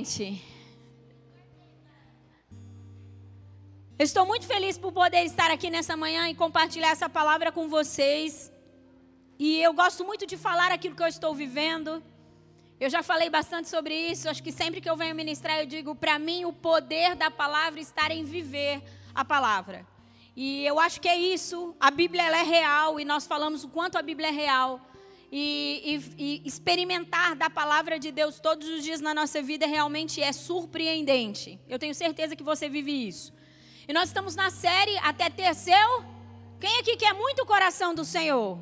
gente. Eu estou muito feliz por poder estar aqui nessa manhã e compartilhar essa palavra com vocês. E eu gosto muito de falar aquilo que eu estou vivendo. Eu já falei bastante sobre isso. Acho que sempre que eu venho ministrar, eu digo: para mim, o poder da palavra está em viver a palavra. E eu acho que é isso. A Bíblia é real e nós falamos o quanto a Bíblia é real. E, e, e, experimentar da palavra de Deus todos os dias na nossa vida realmente é surpreendente. Eu tenho certeza que você vive isso. E nós estamos na série Até Ter Seu. Quem aqui quer muito o coração do Senhor?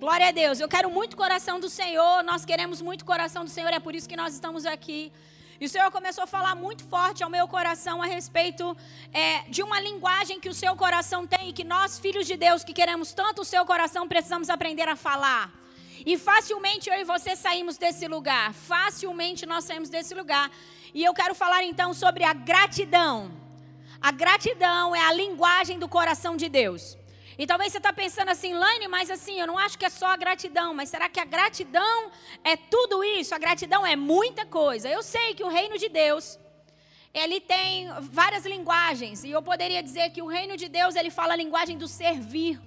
Glória a Deus. Eu quero muito o coração do Senhor. Nós queremos muito o coração do Senhor. É por isso que nós estamos aqui. E o Senhor começou a falar muito forte ao meu coração a respeito é, de uma linguagem que o seu coração tem e que nós, filhos de Deus, que queremos tanto o seu coração, precisamos aprender a falar. E facilmente eu e você saímos desse lugar. Facilmente nós saímos desse lugar. E eu quero falar então sobre a gratidão. A gratidão é a linguagem do coração de Deus. E talvez você está pensando assim, Laine, mas assim, eu não acho que é só a gratidão, mas será que a gratidão é tudo isso? A gratidão é muita coisa. Eu sei que o reino de Deus, ele tem várias linguagens, e eu poderia dizer que o reino de Deus, ele fala a linguagem do servir.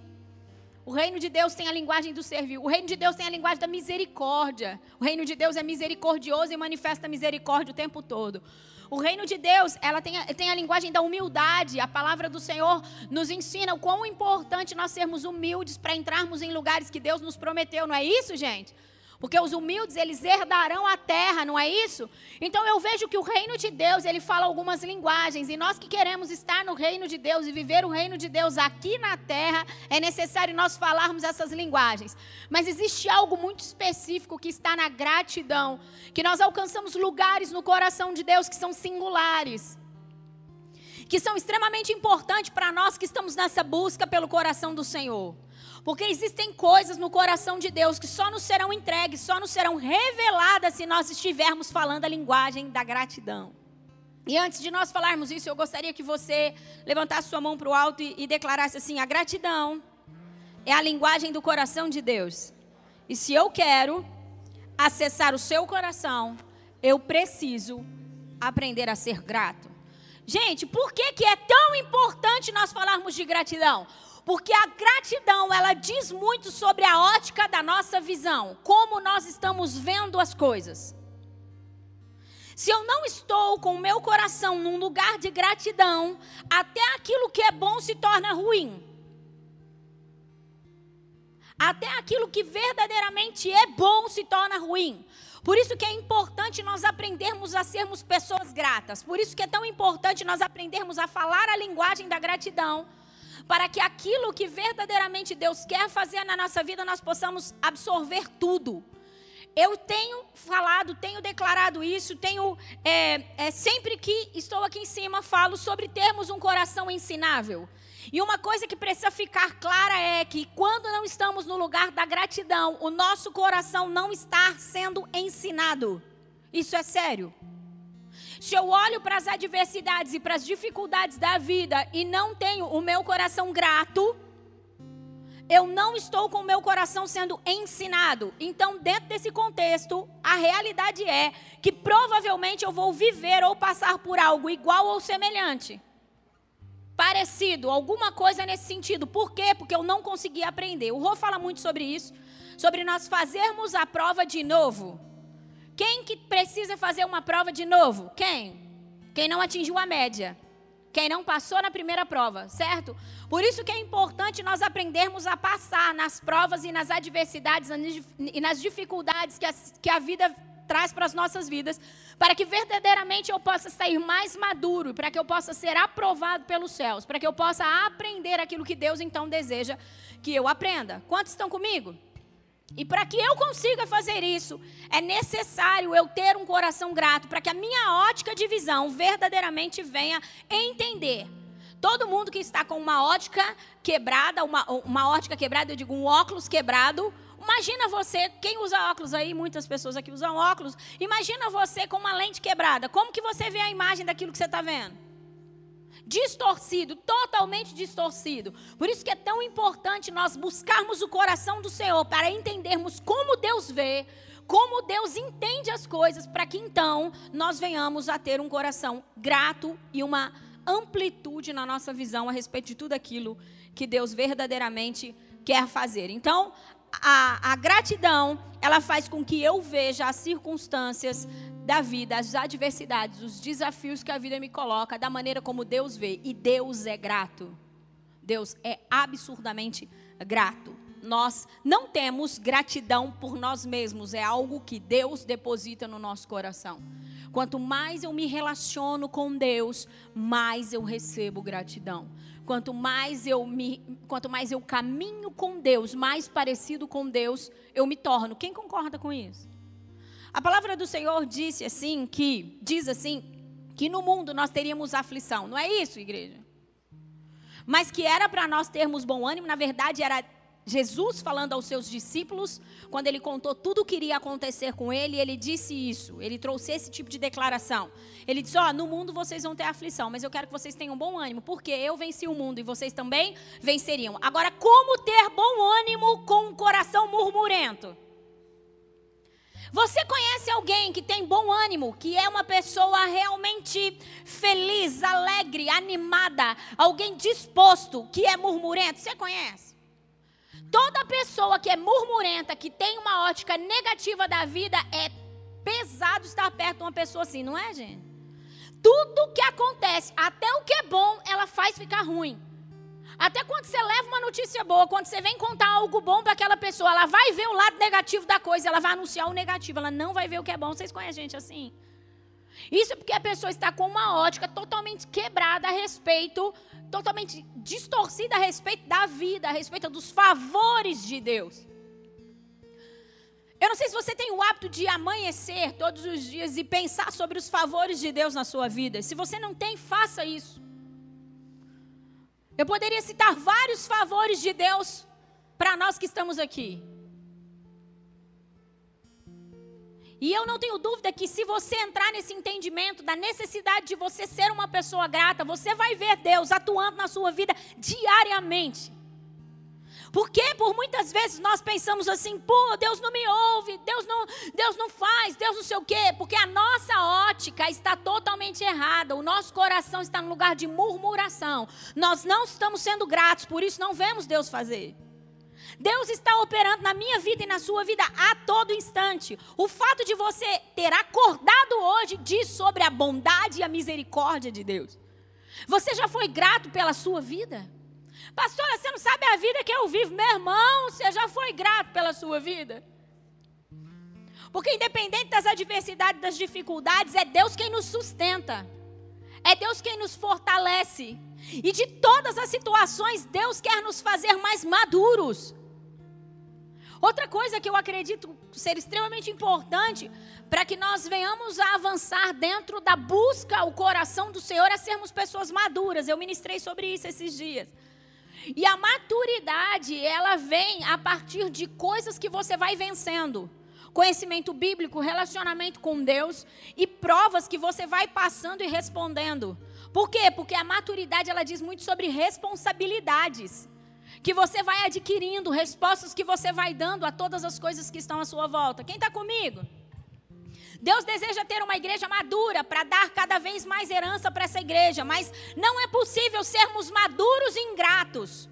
O reino de Deus tem a linguagem do servir. O reino de Deus tem a linguagem da misericórdia. O reino de Deus é misericordioso e manifesta misericórdia o tempo todo. O reino de Deus, ela tem a, tem a linguagem da humildade. A palavra do Senhor nos ensina o quão importante nós sermos humildes para entrarmos em lugares que Deus nos prometeu. Não é isso, gente? Porque os humildes, eles herdarão a terra, não é isso? Então eu vejo que o reino de Deus, ele fala algumas linguagens. E nós que queremos estar no reino de Deus e viver o reino de Deus aqui na terra, é necessário nós falarmos essas linguagens. Mas existe algo muito específico que está na gratidão. Que nós alcançamos lugares no coração de Deus que são singulares que são extremamente importantes para nós que estamos nessa busca pelo coração do Senhor. Porque existem coisas no coração de Deus que só nos serão entregues, só nos serão reveladas se nós estivermos falando a linguagem da gratidão. E antes de nós falarmos isso, eu gostaria que você levantasse sua mão para o alto e, e declarasse assim: a gratidão é a linguagem do coração de Deus. E se eu quero acessar o seu coração, eu preciso aprender a ser grato. Gente, por que, que é tão importante nós falarmos de gratidão? Porque a gratidão, ela diz muito sobre a ótica da nossa visão, como nós estamos vendo as coisas. Se eu não estou com o meu coração num lugar de gratidão, até aquilo que é bom se torna ruim. Até aquilo que verdadeiramente é bom se torna ruim. Por isso que é importante nós aprendermos a sermos pessoas gratas. Por isso que é tão importante nós aprendermos a falar a linguagem da gratidão para que aquilo que verdadeiramente Deus quer fazer na nossa vida nós possamos absorver tudo. Eu tenho falado, tenho declarado isso, tenho é, é, sempre que estou aqui em cima falo sobre termos um coração ensinável. E uma coisa que precisa ficar clara é que quando não estamos no lugar da gratidão, o nosso coração não está sendo ensinado. Isso é sério. Se eu olho para as adversidades e para as dificuldades da vida e não tenho o meu coração grato, eu não estou com o meu coração sendo ensinado. Então, dentro desse contexto, a realidade é que provavelmente eu vou viver ou passar por algo igual ou semelhante. Parecido, alguma coisa nesse sentido. Por quê? Porque eu não consegui aprender. O Rô fala muito sobre isso, sobre nós fazermos a prova de novo. Quem que precisa fazer uma prova de novo? Quem? Quem não atingiu a média. Quem não passou na primeira prova, certo? Por isso que é importante nós aprendermos a passar nas provas e nas adversidades e nas dificuldades que a, que a vida traz para as nossas vidas, para que verdadeiramente eu possa sair mais maduro, para que eu possa ser aprovado pelos céus, para que eu possa aprender aquilo que Deus então deseja que eu aprenda. Quantos estão comigo? E para que eu consiga fazer isso, é necessário eu ter um coração grato, para que a minha ótica de visão verdadeiramente venha entender. Todo mundo que está com uma ótica quebrada, uma, uma ótica quebrada, eu digo um óculos quebrado, Imagina você, quem usa óculos aí, muitas pessoas aqui usam óculos. Imagina você com uma lente quebrada. Como que você vê a imagem daquilo que você está vendo? Distorcido, totalmente distorcido. Por isso que é tão importante nós buscarmos o coração do Senhor para entendermos como Deus vê, como Deus entende as coisas, para que então nós venhamos a ter um coração grato e uma amplitude na nossa visão a respeito de tudo aquilo que Deus verdadeiramente quer fazer. Então, a, a, gratidão, ela faz com que eu veja as circunstâncias da vida, as adversidades, os desafios que a vida me coloca, da maneira como Deus vê. E Deus é grato. Deus é absurdamente grato. Nós não temos gratidão por nós mesmos, é algo que Deus deposita no nosso coração. Quanto mais eu me relaciono com Deus, mais eu recebo gratidão. Quanto mais eu me, quanto mais eu caminho com Deus, mais parecido com Deus eu me torno. Quem concorda com isso? A palavra do Senhor disse assim que diz assim que no mundo nós teríamos aflição. Não é isso, igreja? Mas que era para nós termos bom ânimo, na verdade era Jesus falando aos seus discípulos, quando ele contou tudo o que iria acontecer com ele, ele disse isso. Ele trouxe esse tipo de declaração. Ele disse: Ó, oh, no mundo vocês vão ter aflição, mas eu quero que vocês tenham bom ânimo, porque eu venci o mundo e vocês também venceriam. Agora, como ter bom ânimo com um coração murmurento? Você conhece alguém que tem bom ânimo, que é uma pessoa realmente feliz, alegre, animada, alguém disposto, que é murmurento? Você conhece? Toda pessoa que é murmurenta, que tem uma ótica negativa da vida, é pesado estar perto de uma pessoa assim, não é, gente? Tudo que acontece, até o que é bom, ela faz ficar ruim. Até quando você leva uma notícia boa, quando você vem contar algo bom para aquela pessoa, ela vai ver o lado negativo da coisa, ela vai anunciar o negativo, ela não vai ver o que é bom. Vocês conhecem gente assim? Isso porque a pessoa está com uma ótica totalmente quebrada a respeito, totalmente distorcida a respeito da vida, a respeito dos favores de Deus. Eu não sei se você tem o hábito de amanhecer todos os dias e pensar sobre os favores de Deus na sua vida. Se você não tem, faça isso. Eu poderia citar vários favores de Deus para nós que estamos aqui. E eu não tenho dúvida que se você entrar nesse entendimento da necessidade de você ser uma pessoa grata, você vai ver Deus atuando na sua vida diariamente. Porque por muitas vezes nós pensamos assim, pô, Deus não me ouve, Deus não, Deus não faz, Deus não sei o quê, porque a nossa ótica está totalmente errada. O nosso coração está no lugar de murmuração. Nós não estamos sendo gratos, por isso não vemos Deus fazer. Deus está operando na minha vida e na sua vida a todo instante. O fato de você ter acordado hoje diz sobre a bondade e a misericórdia de Deus. Você já foi grato pela sua vida? Pastora, você não sabe a vida que eu vivo. Meu irmão, você já foi grato pela sua vida? Porque independente das adversidades, das dificuldades, é Deus quem nos sustenta. É Deus quem nos fortalece. E de todas as situações, Deus quer nos fazer mais maduros. Outra coisa que eu acredito ser extremamente importante para que nós venhamos a avançar dentro da busca ao coração do Senhor é sermos pessoas maduras. Eu ministrei sobre isso esses dias. E a maturidade, ela vem a partir de coisas que você vai vencendo. Conhecimento bíblico, relacionamento com Deus e provas que você vai passando e respondendo. Por quê? Porque a maturidade ela diz muito sobre responsabilidades que você vai adquirindo, respostas que você vai dando a todas as coisas que estão à sua volta. Quem está comigo? Deus deseja ter uma igreja madura para dar cada vez mais herança para essa igreja, mas não é possível sermos maduros e ingratos.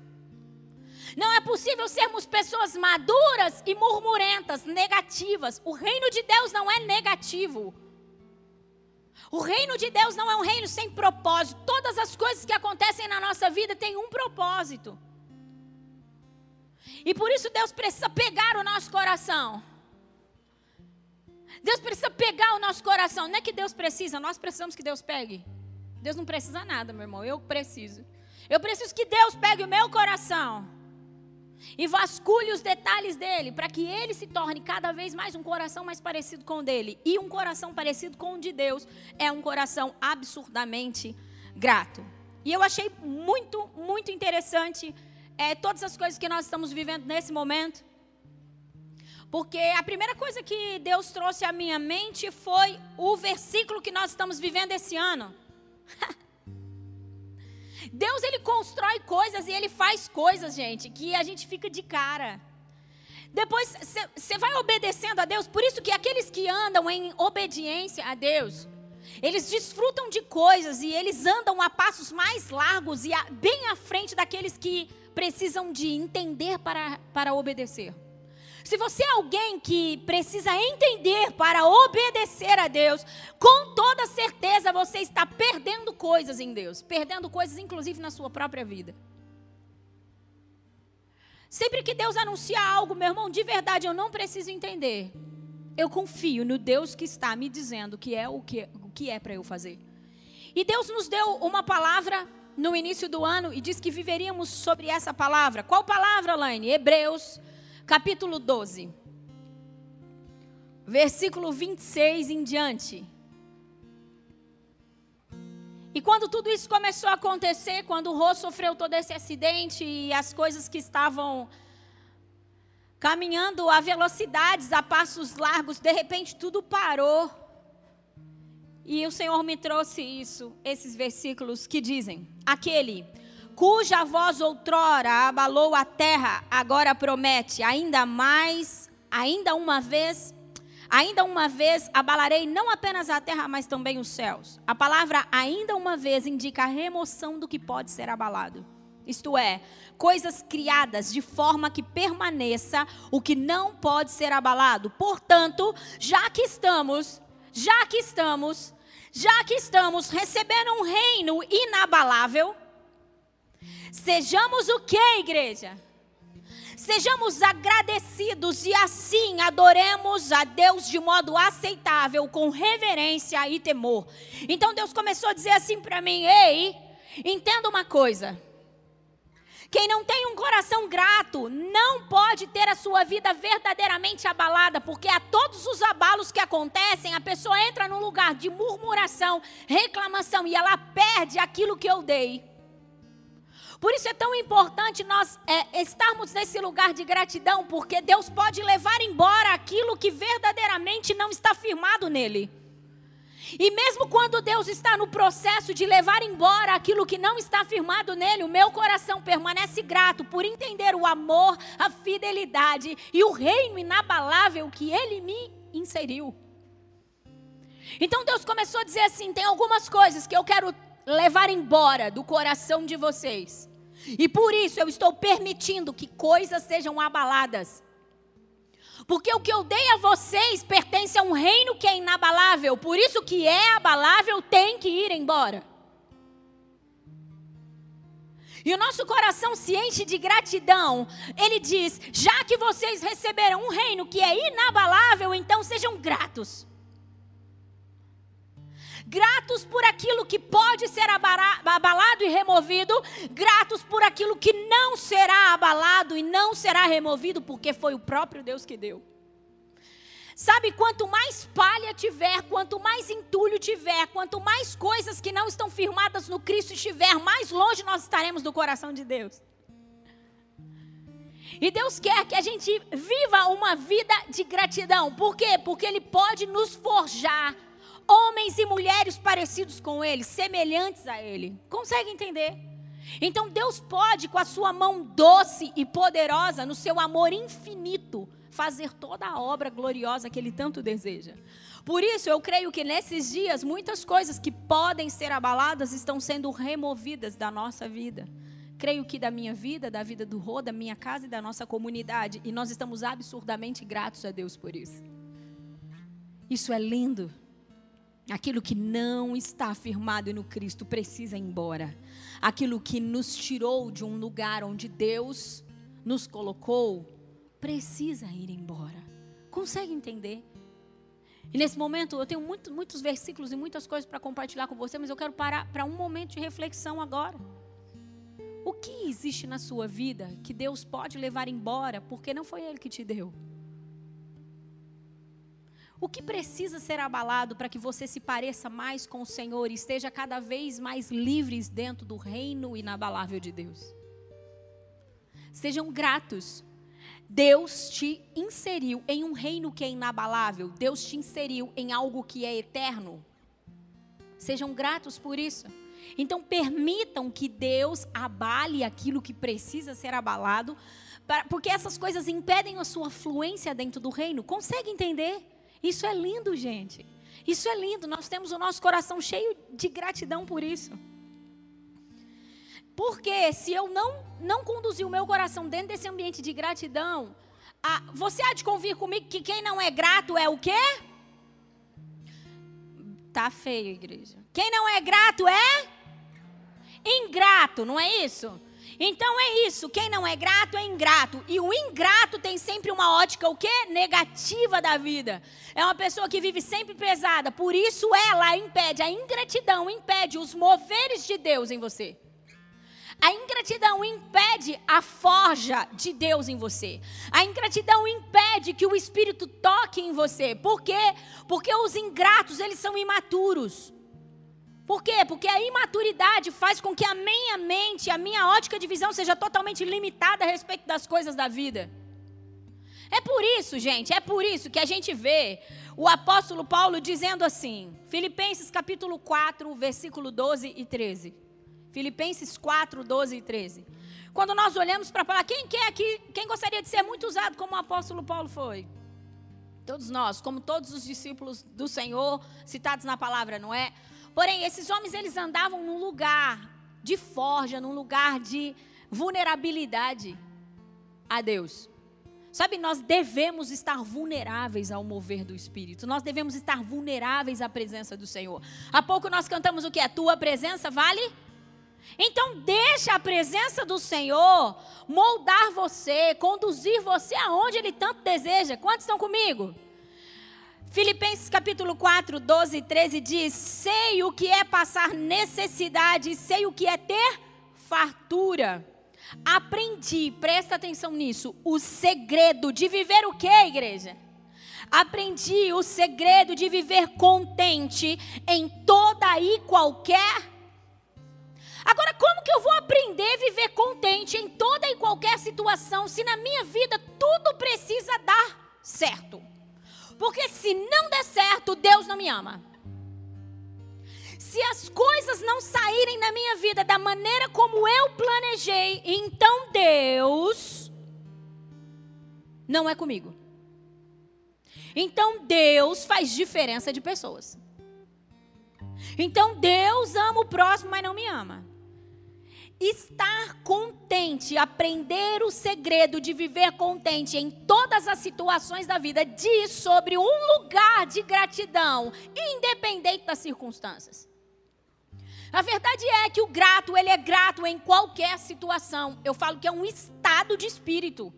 Não é possível sermos pessoas maduras e murmurentas, negativas. O reino de Deus não é negativo. O reino de Deus não é um reino sem propósito. Todas as coisas que acontecem na nossa vida têm um propósito. E por isso Deus precisa pegar o nosso coração. Deus precisa pegar o nosso coração. Não é que Deus precisa, nós precisamos que Deus pegue. Deus não precisa nada, meu irmão. Eu preciso. Eu preciso que Deus pegue o meu coração e vasculhe os detalhes dele, para que ele se torne cada vez mais um coração mais parecido com o dele. E um coração parecido com o de Deus é um coração absurdamente grato. E eu achei muito, muito interessante é, todas as coisas que nós estamos vivendo nesse momento. Porque a primeira coisa que Deus trouxe à minha mente foi o versículo que nós estamos vivendo esse ano. Deus ele constrói coisas e ele faz coisas, gente, que a gente fica de cara. Depois você vai obedecendo a Deus. Por isso que aqueles que andam em obediência a Deus, eles desfrutam de coisas e eles andam a passos mais largos e a, bem à frente daqueles que precisam de entender para, para obedecer. Se você é alguém que precisa entender para obedecer a Deus, com toda certeza você está perdendo coisas em Deus, perdendo coisas inclusive na sua própria vida. Sempre que Deus anuncia algo, meu irmão, de verdade eu não preciso entender. Eu confio no Deus que está me dizendo que é o que, o que é para eu fazer. E Deus nos deu uma palavra no início do ano e disse que viveríamos sobre essa palavra. Qual palavra, Laine? Hebreus, capítulo 12. Versículo 26 em diante. E quando tudo isso começou a acontecer, quando o Rô sofreu todo esse acidente e as coisas que estavam caminhando a velocidades, a passos largos, de repente tudo parou. E o Senhor me trouxe isso, esses versículos que dizem: Aquele cuja voz outrora abalou a terra, agora promete ainda mais, ainda uma vez Ainda uma vez abalarei não apenas a terra, mas também os céus. A palavra ainda uma vez indica a remoção do que pode ser abalado. Isto é, coisas criadas de forma que permaneça o que não pode ser abalado. Portanto, já que estamos, já que estamos, já que estamos recebendo um reino inabalável, sejamos o que, igreja? Sejamos agradecidos e assim adoremos a Deus de modo aceitável, com reverência e temor. Então Deus começou a dizer assim para mim: Ei, entenda uma coisa. Quem não tem um coração grato não pode ter a sua vida verdadeiramente abalada, porque a todos os abalos que acontecem, a pessoa entra num lugar de murmuração, reclamação e ela perde aquilo que eu dei. Por isso é tão importante nós é, estarmos nesse lugar de gratidão, porque Deus pode levar embora aquilo que verdadeiramente não está firmado nele. E mesmo quando Deus está no processo de levar embora aquilo que não está firmado nele, o meu coração permanece grato por entender o amor, a fidelidade e o reino inabalável que ele me inseriu. Então Deus começou a dizer assim: tem algumas coisas que eu quero levar embora do coração de vocês. E por isso eu estou permitindo que coisas sejam abaladas. Porque o que eu dei a vocês pertence a um reino que é inabalável. Por isso que é abalável tem que ir embora. E o nosso coração se enche de gratidão. Ele diz: já que vocês receberam um reino que é inabalável, então sejam gratos gratos por aquilo que pode ser abalado e removido, gratos por aquilo que não será abalado e não será removido, porque foi o próprio Deus que deu. Sabe, quanto mais palha tiver, quanto mais entulho tiver, quanto mais coisas que não estão firmadas no Cristo estiver, mais longe nós estaremos do coração de Deus. E Deus quer que a gente viva uma vida de gratidão. Por quê? Porque Ele pode nos forjar homens e mulheres parecidos com ele, semelhantes a ele. Consegue entender? Então Deus pode, com a sua mão doce e poderosa, no seu amor infinito, fazer toda a obra gloriosa que ele tanto deseja. Por isso, eu creio que nesses dias, muitas coisas que podem ser abaladas estão sendo removidas da nossa vida. Creio que da minha vida, da vida do Rô, da minha casa e da nossa comunidade. E nós estamos absurdamente gratos a Deus por isso. Isso é lindo. Aquilo que não está firmado no Cristo precisa ir embora. Aquilo que nos tirou de um lugar onde Deus nos colocou precisa ir embora. Consegue entender? E nesse momento eu tenho muito, muitos versículos e muitas coisas para compartilhar com você, mas eu quero parar para um momento de reflexão agora. O que existe na sua vida que Deus pode levar embora porque não foi Ele que te deu? O que precisa ser abalado para que você se pareça mais com o Senhor e esteja cada vez mais livres dentro do reino inabalável de Deus? Sejam gratos. Deus te inseriu em um reino que é inabalável. Deus te inseriu em algo que é eterno. Sejam gratos por isso. Então permitam que Deus abale aquilo que precisa ser abalado, porque essas coisas impedem a sua fluência dentro do reino. Consegue entender? Isso é lindo, gente. Isso é lindo. Nós temos o nosso coração cheio de gratidão por isso. Porque se eu não não conduzir o meu coração dentro desse ambiente de gratidão, a, você há de convir comigo que quem não é grato é o quê? Tá feio, igreja. Quem não é grato é ingrato, não é isso? Então é isso, quem não é grato é ingrato. E o ingrato tem sempre uma ótica o quê? Negativa da vida. É uma pessoa que vive sempre pesada. Por isso ela impede, a ingratidão impede os moveres de Deus em você. A ingratidão impede a forja de Deus em você. A ingratidão impede que o Espírito toque em você. Por quê? Porque os ingratos, eles são imaturos. Por quê? Porque a imaturidade faz com que a minha mente, a minha ótica de visão seja totalmente limitada a respeito das coisas da vida. É por isso, gente, é por isso que a gente vê o apóstolo Paulo dizendo assim, Filipenses capítulo 4, versículo 12 e 13. Filipenses 4, 12 e 13. Quando nós olhamos para falar, quem quer aqui, quem gostaria de ser muito usado como o apóstolo Paulo foi? Todos nós, como todos os discípulos do Senhor, citados na palavra, não é? Porém, esses homens, eles andavam num lugar de forja, num lugar de vulnerabilidade a Deus. Sabe, nós devemos estar vulneráveis ao mover do Espírito. Nós devemos estar vulneráveis à presença do Senhor. Há pouco nós cantamos o que? A tua presença vale então, deixa a presença do Senhor moldar você, conduzir você aonde Ele tanto deseja. Quantos estão comigo? Filipenses capítulo 4, 12 e 13 diz: Sei o que é passar necessidade, sei o que é ter fartura. Aprendi, presta atenção nisso, o segredo de viver o que, igreja? Aprendi o segredo de viver contente em toda e qualquer Agora, como que eu vou aprender a viver contente em toda e qualquer situação se na minha vida tudo precisa dar certo? Porque se não der certo, Deus não me ama. Se as coisas não saírem na minha vida da maneira como eu planejei, então Deus não é comigo. Então Deus faz diferença de pessoas. Então Deus ama o próximo, mas não me ama estar contente, aprender o segredo de viver contente em todas as situações da vida, diz sobre um lugar de gratidão, independente das circunstâncias. A verdade é que o grato, ele é grato em qualquer situação. Eu falo que é um estado de espírito.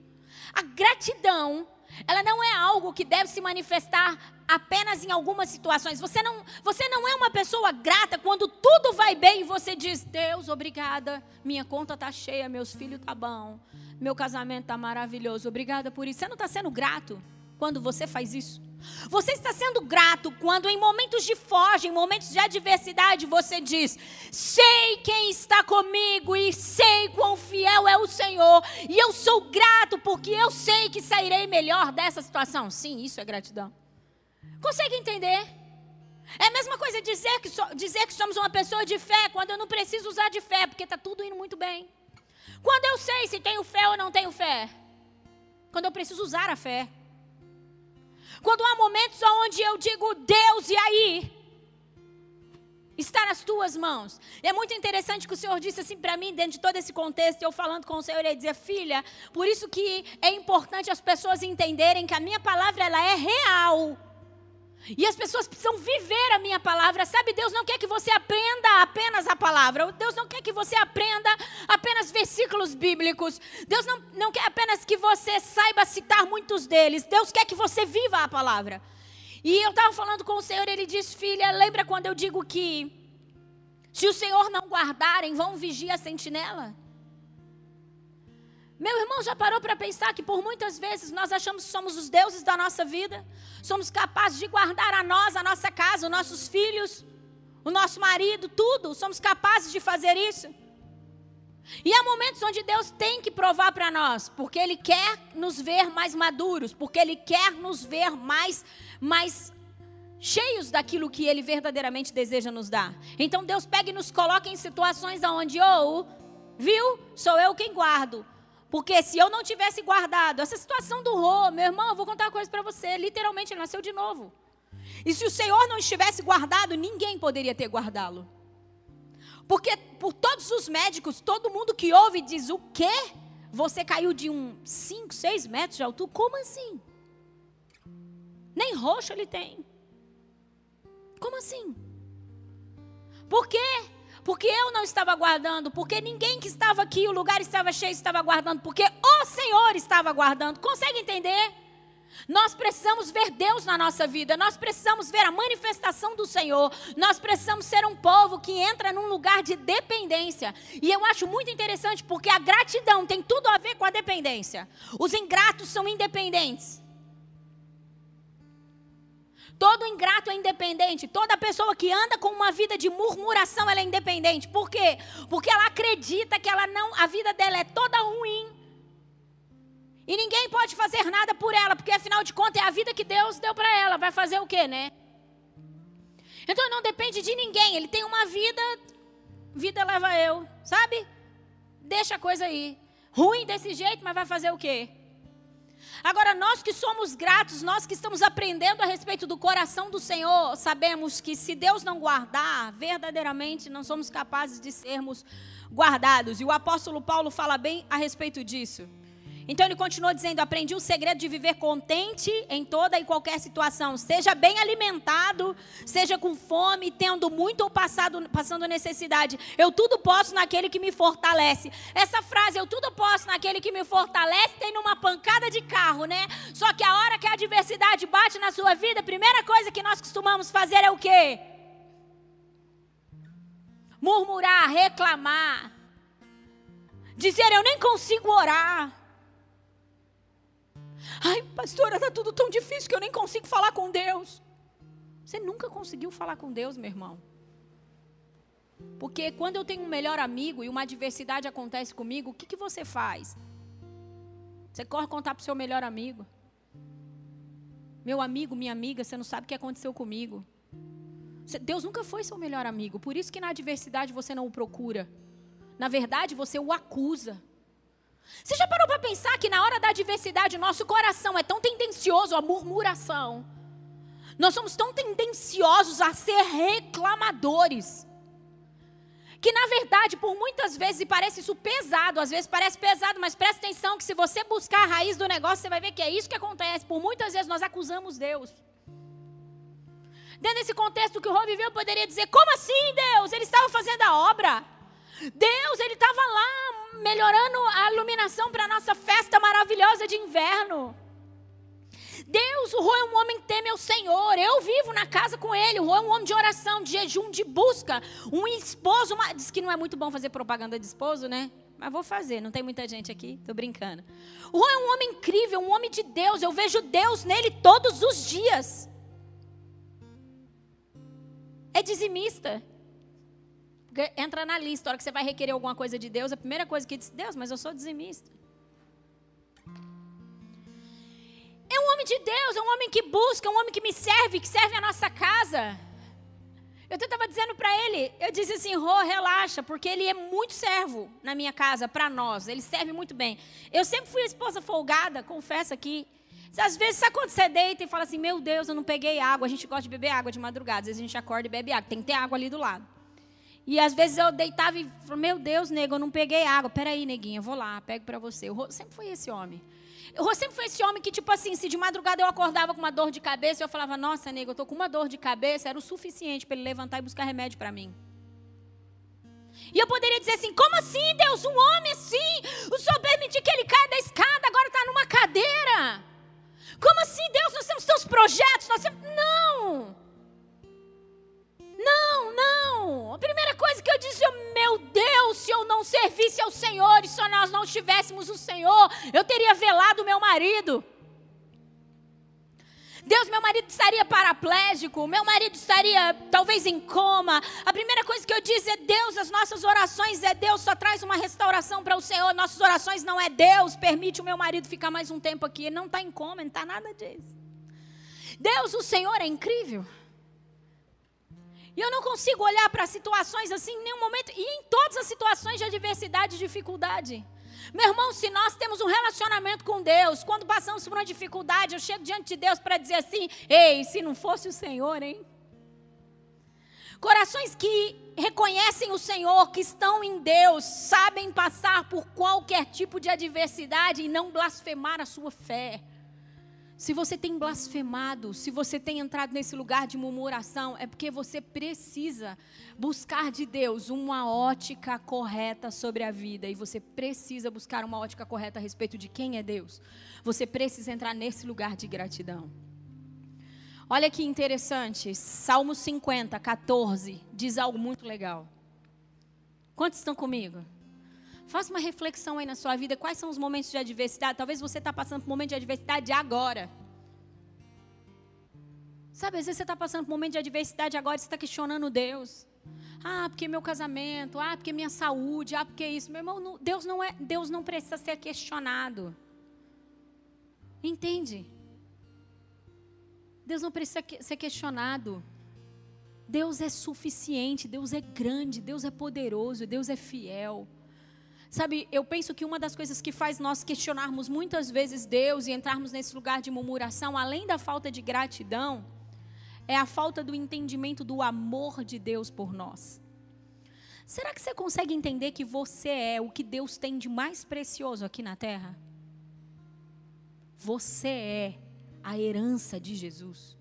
A gratidão ela não é algo que deve se manifestar apenas em algumas situações. Você não, você não é uma pessoa grata quando tudo vai bem e você diz: Deus, obrigada, minha conta está cheia, meus filhos tá bom, meu casamento tá maravilhoso, obrigada por isso. Você não está sendo grato quando você faz isso? Você está sendo grato quando, em momentos de foge, em momentos de adversidade, você diz: Sei quem está comigo e sei quão fiel é o Senhor, e eu sou grato porque eu sei que sairei melhor dessa situação. Sim, isso é gratidão. Consegue entender? É a mesma coisa dizer que, so, dizer que somos uma pessoa de fé quando eu não preciso usar de fé, porque está tudo indo muito bem. Quando eu sei se tenho fé ou não tenho fé? Quando eu preciso usar a fé. Quando há momentos onde eu digo, Deus, e aí? Está nas tuas mãos. É muito interessante que o Senhor disse assim para mim, dentro de todo esse contexto, eu falando com o Senhor, ele dizia, filha, por isso que é importante as pessoas entenderem que a minha palavra ela é real. E as pessoas precisam viver a minha palavra. Sabe, Deus não quer que você aprenda apenas a palavra. Deus não quer que você aprenda apenas versículos bíblicos. Deus não, não quer apenas que você saiba citar muitos deles. Deus quer que você viva a palavra. E eu estava falando com o Senhor, ele disse: Filha, lembra quando eu digo que se o Senhor não guardar, em vão vigia a sentinela? Meu irmão já parou para pensar que por muitas vezes nós achamos que somos os deuses da nossa vida, somos capazes de guardar a nós, a nossa casa, os nossos filhos, o nosso marido, tudo, somos capazes de fazer isso. E há momentos onde Deus tem que provar para nós, porque Ele quer nos ver mais maduros, porque Ele quer nos ver mais, mais cheios daquilo que Ele verdadeiramente deseja nos dar. Então Deus pega e nos coloca em situações onde, ou, oh, viu? Sou eu quem guardo. Porque se eu não tivesse guardado, essa situação do Rô, meu irmão, eu vou contar uma coisa para você. Literalmente, ele nasceu de novo. E se o Senhor não estivesse guardado, ninguém poderia ter guardá-lo. Porque por todos os médicos, todo mundo que ouve diz: o quê? Você caiu de um 5, 6 metros de altura? Como assim? Nem roxo ele tem. Como assim? Por quê? Porque eu não estava guardando, porque ninguém que estava aqui, o lugar estava cheio, estava guardando, porque o Senhor estava guardando. Consegue entender? Nós precisamos ver Deus na nossa vida, nós precisamos ver a manifestação do Senhor, nós precisamos ser um povo que entra num lugar de dependência. E eu acho muito interessante porque a gratidão tem tudo a ver com a dependência. Os ingratos são independentes. Todo ingrato é independente. Toda pessoa que anda com uma vida de murmuração, ela é independente. Por quê? Porque ela acredita que ela não, a vida dela é toda ruim. E ninguém pode fazer nada por ela, porque afinal de contas é a vida que Deus deu para ela. Vai fazer o quê, né? Então não depende de ninguém. Ele tem uma vida, vida leva eu, sabe? Deixa a coisa aí. Ruim desse jeito, mas vai fazer o quê? Agora, nós que somos gratos, nós que estamos aprendendo a respeito do coração do Senhor, sabemos que se Deus não guardar, verdadeiramente não somos capazes de sermos guardados. E o apóstolo Paulo fala bem a respeito disso. Então ele continuou dizendo: Aprendi o segredo de viver contente em toda e qualquer situação. Seja bem alimentado, seja com fome, tendo muito ou passado, passando necessidade. Eu tudo posso naquele que me fortalece. Essa frase, eu tudo posso naquele que me fortalece, tem numa pancada de carro, né? Só que a hora que a adversidade bate na sua vida, a primeira coisa que nós costumamos fazer é o quê? Murmurar, reclamar. Dizer, eu nem consigo orar. Ai, pastora, está tudo tão difícil que eu nem consigo falar com Deus. Você nunca conseguiu falar com Deus, meu irmão. Porque quando eu tenho um melhor amigo e uma adversidade acontece comigo, o que, que você faz? Você corre contar para o seu melhor amigo. Meu amigo, minha amiga, você não sabe o que aconteceu comigo. Deus nunca foi seu melhor amigo. Por isso que na adversidade você não o procura. Na verdade, você o acusa. Você já parou para pensar que na hora da adversidade nosso coração é tão tendencioso à murmuração? Nós somos tão tendenciosos a ser reclamadores. Que na verdade, por muitas vezes, parece isso pesado, às vezes parece pesado, mas presta atenção que se você buscar a raiz do negócio, você vai ver que é isso que acontece. Por muitas vezes nós acusamos Deus. Dentro desse contexto que o Rô viveu, eu poderia dizer: como assim, Deus? Ele estava fazendo a obra. Deus, ele estava lá melhorando a iluminação para a nossa festa maravilhosa de inverno. Deus, o Rô é um homem que teme ao Senhor. Eu vivo na casa com ele. O Rô é um homem de oração, de jejum, de busca. Um esposo. Uma... Diz que não é muito bom fazer propaganda de esposo, né? Mas vou fazer, não tem muita gente aqui, tô brincando. O Rô é um homem incrível, um homem de Deus. Eu vejo Deus nele todos os dias. É dizimista. Entra na lista, a hora que você vai requerer alguma coisa de Deus, a primeira coisa que diz, Deus, mas eu sou dizimista. É um homem de Deus, é um homem que busca, é um homem que me serve, que serve a nossa casa. Eu estava dizendo para ele, eu disse assim, Rô, relaxa, porque ele é muito servo na minha casa, para nós, ele serve muito bem. Eu sempre fui a esposa folgada, confesso aqui. Às vezes, sabe quando você deita e fala assim, meu Deus, eu não peguei água, a gente gosta de beber água de madrugada, às vezes a gente acorda e bebe água, tem que ter água ali do lado. E às vezes eu deitava e falava, meu Deus, nego, eu não peguei água. Peraí, neguinha, eu vou lá, pego para você. Eu sempre foi esse homem. Eu sempre foi esse homem que, tipo assim, se de madrugada eu acordava com uma dor de cabeça, eu falava, nossa, nego, eu tô com uma dor de cabeça, era o suficiente para ele levantar e buscar remédio para mim. E eu poderia dizer assim: como assim, Deus? Um homem assim? O Senhor permitiu que ele caia da escada, agora está numa cadeira. Como assim, Deus? Nós temos tantos projetos, nós temos. Não! Não, não. A primeira coisa que eu disse, meu Deus, se eu não servisse ao Senhor e se nós não tivéssemos o Senhor, eu teria velado meu marido. Deus, meu marido estaria paraplégico, meu marido estaria talvez em coma. A primeira coisa que eu disse é: Deus, as nossas orações é Deus, só traz uma restauração para o Senhor. Nossas orações não é Deus, permite o meu marido ficar mais um tempo aqui. Ele não está em coma, não está nada disso. Deus, o Senhor é incrível. E eu não consigo olhar para situações assim em nenhum momento, e em todas as situações de adversidade e dificuldade. Meu irmão, se nós temos um relacionamento com Deus, quando passamos por uma dificuldade, eu chego diante de Deus para dizer assim: ei, se não fosse o Senhor, hein? Corações que reconhecem o Senhor, que estão em Deus, sabem passar por qualquer tipo de adversidade e não blasfemar a sua fé. Se você tem blasfemado, se você tem entrado nesse lugar de murmuração, é porque você precisa buscar de Deus uma ótica correta sobre a vida. E você precisa buscar uma ótica correta a respeito de quem é Deus. Você precisa entrar nesse lugar de gratidão. Olha que interessante, Salmo 50, 14, diz algo muito legal. Quantos estão comigo? Faça uma reflexão aí na sua vida. Quais são os momentos de adversidade? Talvez você está passando por um momento de adversidade agora. Sabe, às vezes você está passando por um momento de adversidade agora e você está questionando Deus. Ah, porque meu casamento, ah, porque minha saúde, ah, porque isso. Meu irmão, Deus não é, Deus não precisa ser questionado. Entende? Deus não precisa ser questionado. Deus é suficiente, Deus é grande, Deus é poderoso, Deus é fiel. Sabe, eu penso que uma das coisas que faz nós questionarmos muitas vezes Deus e entrarmos nesse lugar de murmuração, além da falta de gratidão, é a falta do entendimento do amor de Deus por nós. Será que você consegue entender que você é o que Deus tem de mais precioso aqui na terra? Você é a herança de Jesus.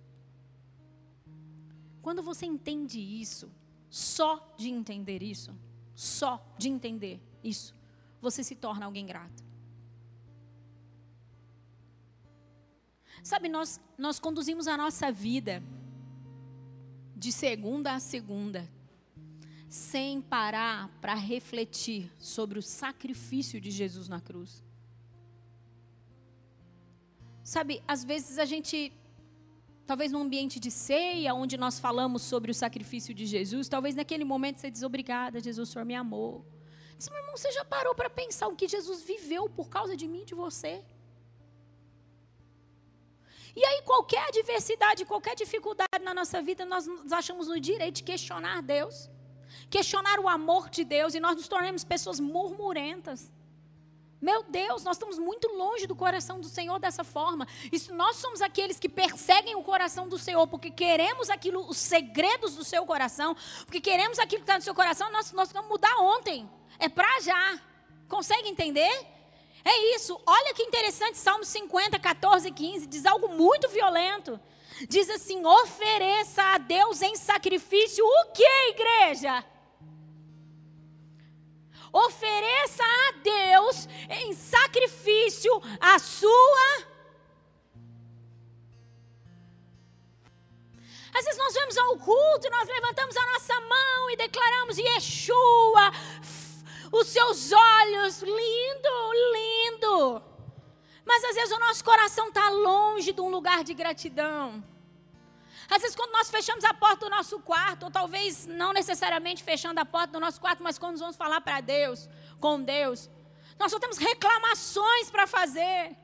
Quando você entende isso, só de entender isso, só de entender isso, você se torna alguém grato. Sabe, nós, nós conduzimos a nossa vida de segunda a segunda, sem parar para refletir sobre o sacrifício de Jesus na cruz. Sabe, às vezes a gente, talvez num ambiente de ceia, onde nós falamos sobre o sacrifício de Jesus, talvez naquele momento você diz: Obrigada, Jesus, o Senhor me amou. Diz, meu irmão, você já parou para pensar o que Jesus viveu por causa de mim e de você? E aí, qualquer adversidade, qualquer dificuldade na nossa vida, nós nos achamos no direito de questionar Deus, questionar o amor de Deus, e nós nos tornamos pessoas murmurentas. Meu Deus, nós estamos muito longe do coração do Senhor dessa forma. Isso, nós somos aqueles que perseguem o coração do Senhor, porque queremos aquilo, os segredos do seu coração, porque queremos aquilo que está no seu coração, nós, nós vamos mudar ontem. É para já. Consegue entender? É isso. Olha que interessante, Salmo 50, 14 e 15, diz algo muito violento. Diz assim: ofereça a Deus em sacrifício o que, igreja? Ofereça a Deus em sacrifício a sua. Às vezes nós vamos ao culto, nós levantamos a nossa mão e declaramos Yeshua, os seus olhos, lindo, lindo. Mas às vezes o nosso coração está longe de um lugar de gratidão. Às vezes, quando nós fechamos a porta do nosso quarto, ou talvez não necessariamente fechando a porta do nosso quarto, mas quando nós vamos falar para Deus, com Deus, nós só temos reclamações para fazer.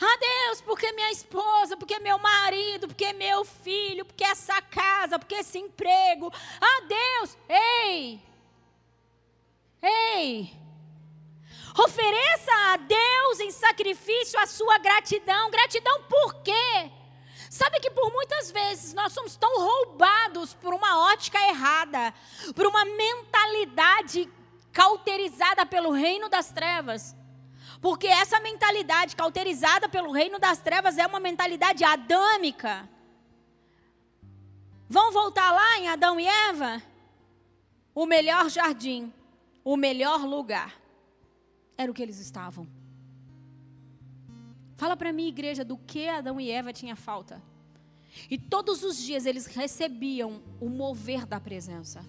Ah, Deus, porque minha esposa, porque meu marido, porque meu filho, porque essa casa, porque esse emprego. Ah, Deus, ei, ei, ofereça a Deus em sacrifício a sua gratidão. Gratidão por quê? Sabe que por muitas vezes nós somos tão roubados por uma ótica errada, por uma mentalidade cauterizada pelo reino das trevas. Porque essa mentalidade cauterizada pelo reino das trevas é uma mentalidade adâmica. Vão voltar lá em Adão e Eva? O melhor jardim, o melhor lugar. Era o que eles estavam. Fala para mim, igreja, do que Adão e Eva tinha falta. E todos os dias eles recebiam o mover da presença.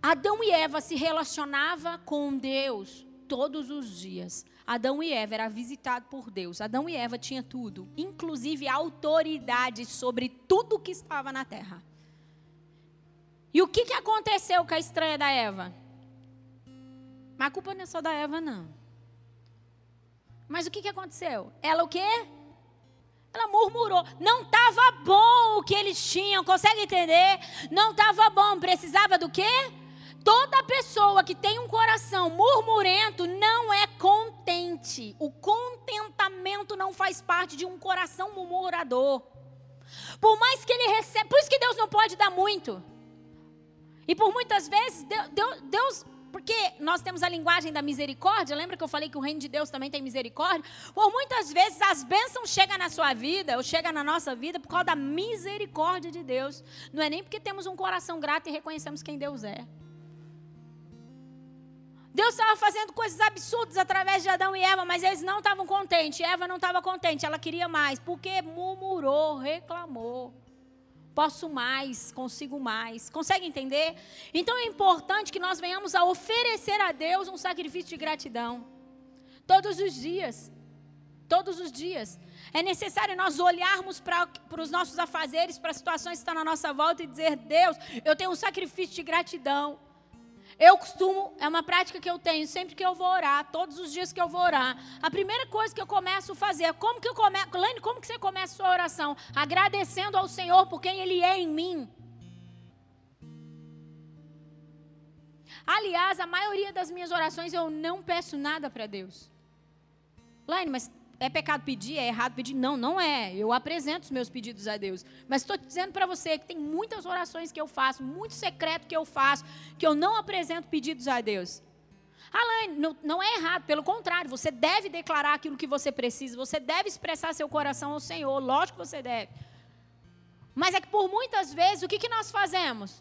Adão e Eva se relacionava com Deus todos os dias. Adão e Eva era visitado por Deus. Adão e Eva tinha tudo, inclusive autoridade sobre tudo que estava na terra. E o que, que aconteceu com a estranha da Eva? Mas a culpa não é só da Eva, não. Mas o que, que aconteceu? Ela o quê? Ela murmurou. Não estava bom o que eles tinham, consegue entender? Não estava bom. Precisava do quê? Toda pessoa que tem um coração murmurento não é contente. O contentamento não faz parte de um coração murmurador. Por mais que ele receba, por isso que Deus não pode dar muito. E por muitas vezes Deus, Deus porque nós temos a linguagem da misericórdia, lembra que eu falei que o reino de Deus também tem misericórdia? Por muitas vezes as bênçãos chegam na sua vida, ou chegam na nossa vida, por causa da misericórdia de Deus. Não é nem porque temos um coração grato e reconhecemos quem Deus é. Deus estava fazendo coisas absurdas através de Adão e Eva, mas eles não estavam contentes. Eva não estava contente, ela queria mais, porque murmurou, reclamou. Posso mais, consigo mais. Consegue entender? Então é importante que nós venhamos a oferecer a Deus um sacrifício de gratidão. Todos os dias. Todos os dias. É necessário nós olharmos para os nossos afazeres, para as situações que estão na nossa volta e dizer: Deus, eu tenho um sacrifício de gratidão. Eu costumo, é uma prática que eu tenho sempre que eu vou orar, todos os dias que eu vou orar. A primeira coisa que eu começo a fazer, como que eu começo, Lene, como que você começa a sua oração? Agradecendo ao Senhor por quem Ele é em mim. Aliás, a maioria das minhas orações eu não peço nada para Deus. Laine, mas é pecado pedir? É errado pedir? Não, não é. Eu apresento os meus pedidos a Deus. Mas estou dizendo para você que tem muitas orações que eu faço, muito secreto que eu faço, que eu não apresento pedidos a Deus. Alain, não, não é errado, pelo contrário, você deve declarar aquilo que você precisa, você deve expressar seu coração ao Senhor, lógico que você deve. Mas é que por muitas vezes, o que, que nós fazemos?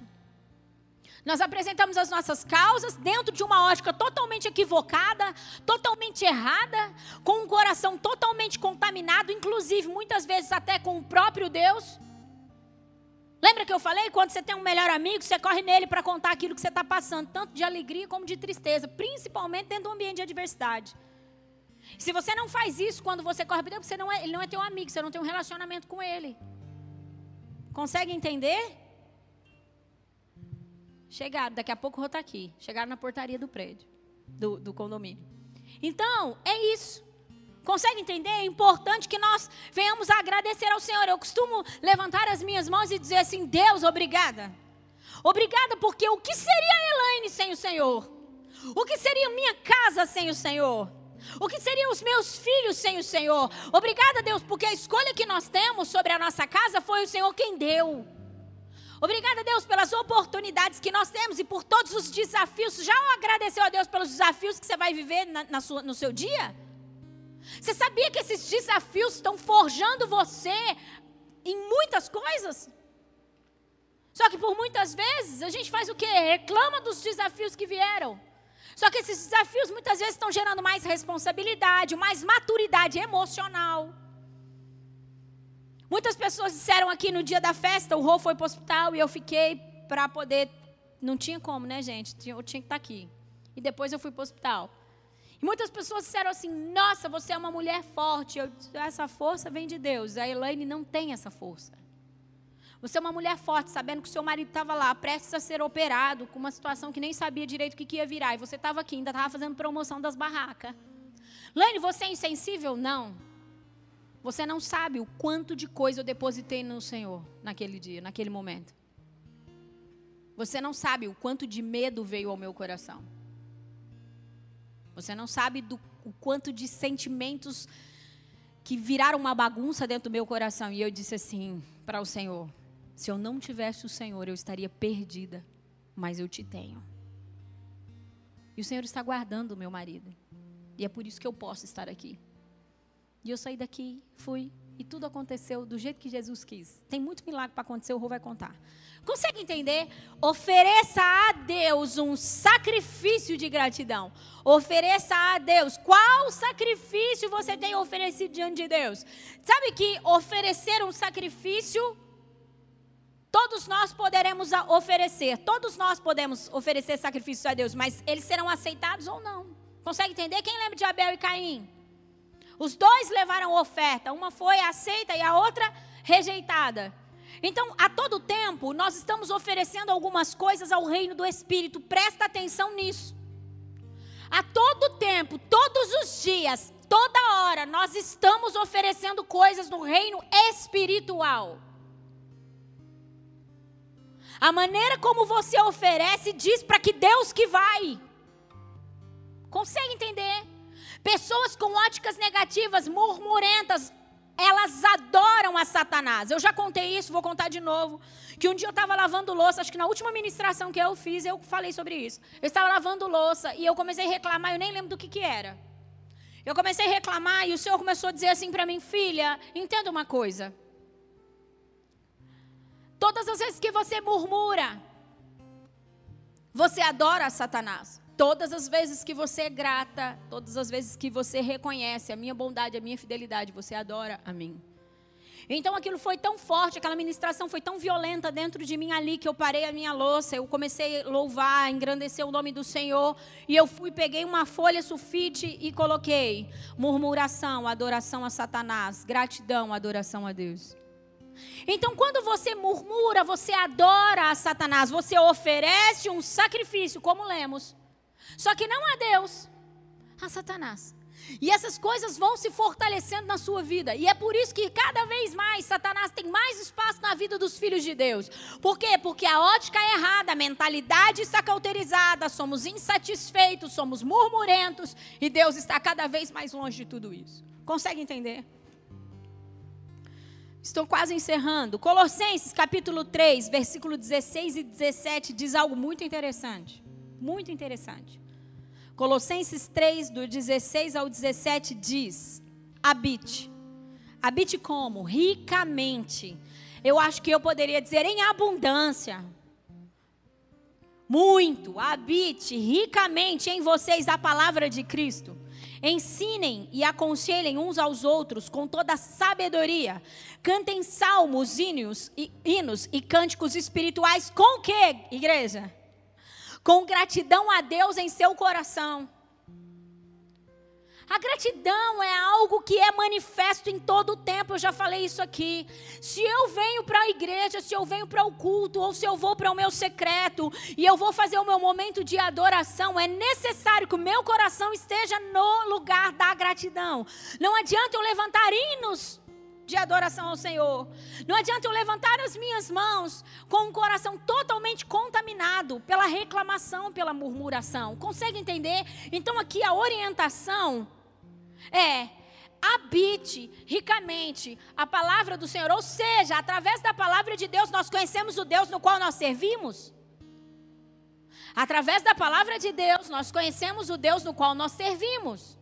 Nós apresentamos as nossas causas dentro de uma ótica totalmente equivocada, totalmente errada, com um coração totalmente contaminado, inclusive muitas vezes até com o próprio Deus. Lembra que eu falei? Quando você tem um melhor amigo, você corre nele para contar aquilo que você está passando, tanto de alegria como de tristeza, principalmente dentro do ambiente de adversidade. Se você não faz isso quando você corre para Deus, você não é, ele não é teu amigo, você não tem um relacionamento com ele. Consegue entender? Chegaram, daqui a pouco eu vou estar aqui. Chegaram na portaria do prédio, do, do condomínio. Então, é isso. Consegue entender? É importante que nós venhamos a agradecer ao Senhor. Eu costumo levantar as minhas mãos e dizer assim: Deus, obrigada. Obrigada, porque o que seria Elaine sem o Senhor? O que seria minha casa sem o Senhor? O que seriam os meus filhos sem o Senhor? Obrigada, Deus, porque a escolha que nós temos sobre a nossa casa foi o Senhor quem deu. Obrigada, Deus, pelas oportunidades que nós temos e por todos os desafios. Já agradeceu a Deus pelos desafios que você vai viver na, na sua, no seu dia? Você sabia que esses desafios estão forjando você em muitas coisas? Só que por muitas vezes a gente faz o quê? Reclama dos desafios que vieram. Só que esses desafios muitas vezes estão gerando mais responsabilidade, mais maturidade emocional. Muitas pessoas disseram aqui no dia da festa, o Rô foi para o hospital e eu fiquei para poder. Não tinha como, né, gente? Eu tinha que estar tá aqui. E depois eu fui para o hospital. E muitas pessoas disseram assim: Nossa, você é uma mulher forte. Eu, essa força vem de Deus. A Elaine não tem essa força. Você é uma mulher forte, sabendo que o seu marido estava lá, prestes a ser operado, com uma situação que nem sabia direito o que, ia virar. E você estava aqui, ainda estava fazendo promoção das barracas. Laine, você é insensível? Não. Você não sabe o quanto de coisa eu depositei no Senhor naquele dia, naquele momento. Você não sabe o quanto de medo veio ao meu coração. Você não sabe do, o quanto de sentimentos que viraram uma bagunça dentro do meu coração. E eu disse assim para o Senhor: se eu não tivesse o Senhor, eu estaria perdida, mas eu te tenho. E o Senhor está guardando o meu marido. E é por isso que eu posso estar aqui. E eu saí daqui, fui, e tudo aconteceu do jeito que Jesus quis. Tem muito milagre para acontecer, o Rô vai contar. Consegue entender? Ofereça a Deus um sacrifício de gratidão. Ofereça a Deus. Qual sacrifício você tem oferecido diante de Deus? Sabe que oferecer um sacrifício, todos nós poderemos oferecer. Todos nós podemos oferecer sacrifícios a Deus, mas eles serão aceitados ou não. Consegue entender? Quem lembra de Abel e Caim? Os dois levaram oferta, uma foi aceita e a outra rejeitada. Então, a todo tempo, nós estamos oferecendo algumas coisas ao reino do Espírito, presta atenção nisso. A todo tempo, todos os dias, toda hora nós estamos oferecendo coisas no reino espiritual. A maneira como você oferece diz para que Deus que vai. Consegue entender? Pessoas com óticas negativas, murmurentas, elas adoram a Satanás. Eu já contei isso, vou contar de novo. Que um dia eu estava lavando louça, acho que na última ministração que eu fiz, eu falei sobre isso. Eu estava lavando louça e eu comecei a reclamar, eu nem lembro do que, que era. Eu comecei a reclamar e o Senhor começou a dizer assim para mim, filha, entenda uma coisa. Todas as vezes que você murmura, você adora Satanás. Todas as vezes que você é grata, todas as vezes que você reconhece a minha bondade, a minha fidelidade, você adora a mim. Então aquilo foi tão forte, aquela ministração foi tão violenta dentro de mim ali que eu parei a minha louça, eu comecei a louvar, a engrandecer o nome do Senhor, e eu fui, peguei uma folha sulfite e coloquei murmuração, adoração a Satanás, gratidão, adoração a Deus. Então, quando você murmura, você adora a Satanás, você oferece um sacrifício, como lemos. Só que não a Deus, a Satanás. E essas coisas vão se fortalecendo na sua vida. E é por isso que cada vez mais Satanás tem mais espaço na vida dos filhos de Deus. Por quê? Porque a ótica é errada, a mentalidade está cauterizada, somos insatisfeitos, somos murmurentos. E Deus está cada vez mais longe de tudo isso. Consegue entender? Estou quase encerrando. Colossenses capítulo 3, versículo 16 e 17 diz algo muito interessante. Muito interessante. Colossenses 3, do 16 ao 17 diz: habite. Habite como? Ricamente. Eu acho que eu poderia dizer em abundância. Muito. Habite ricamente em vocês a palavra de Cristo. Ensinem e aconselhem uns aos outros com toda sabedoria. Cantem salmos, hinos e, cânticos espirituais com o que, igreja? Com gratidão a Deus em seu coração. A gratidão é algo que é manifesto em todo o tempo, eu já falei isso aqui. Se eu venho para a igreja, se eu venho para o culto, ou se eu vou para o meu secreto e eu vou fazer o meu momento de adoração, é necessário que o meu coração esteja no lugar da gratidão. Não adianta eu levantar hinos de adoração ao Senhor. Não adianta eu levantar as minhas mãos com um coração totalmente contaminado pela reclamação, pela murmuração. Consegue entender? Então aqui a orientação é habite ricamente a palavra do Senhor, ou seja, através da palavra de Deus nós conhecemos o Deus no qual nós servimos. Através da palavra de Deus nós conhecemos o Deus no qual nós servimos.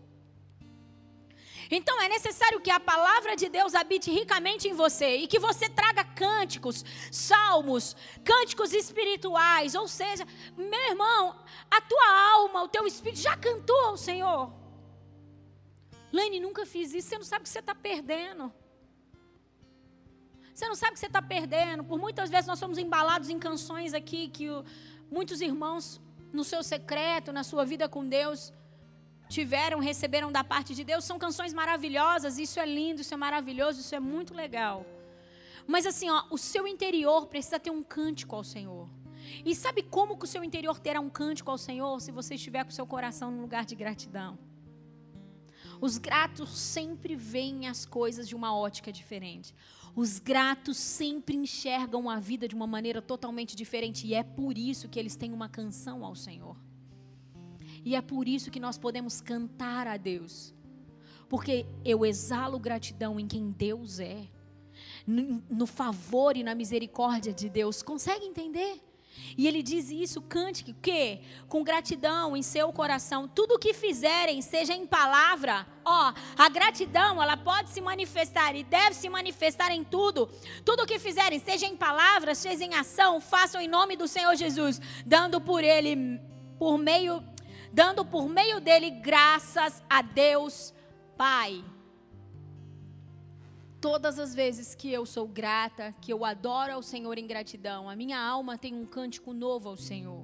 Então é necessário que a palavra de Deus habite ricamente em você e que você traga cânticos, salmos, cânticos espirituais. Ou seja, meu irmão, a tua alma, o teu espírito já cantou ao Senhor. Lane, nunca fiz isso. Você não sabe o que você está perdendo. Você não sabe o que você está perdendo. Por muitas vezes nós somos embalados em canções aqui que o, muitos irmãos, no seu secreto, na sua vida com Deus, tiveram, receberam da parte de Deus, são canções maravilhosas, isso é lindo, isso é maravilhoso, isso é muito legal. Mas assim, ó, o seu interior precisa ter um cântico ao Senhor. E sabe como que o seu interior terá um cântico ao Senhor se você estiver com o seu coração no lugar de gratidão? Os gratos sempre veem as coisas de uma ótica diferente. Os gratos sempre enxergam a vida de uma maneira totalmente diferente e é por isso que eles têm uma canção ao Senhor. E é por isso que nós podemos cantar a Deus. Porque eu exalo gratidão em quem Deus é. No, favor e na misericórdia de Deus. Consegue entender? E ele diz isso, cante que com gratidão em seu coração, tudo o que fizerem, seja em palavra, ó, a gratidão, ela pode se manifestar e deve se manifestar em tudo. Tudo o que fizerem, seja em palavras, seja em ação, façam em nome do Senhor Jesus, dando por ele por meio dando por meio dele graças a Deus Pai. Todas as vezes que eu sou grata, que eu adoro ao Senhor em gratidão, a minha alma tem um cântico novo ao Senhor.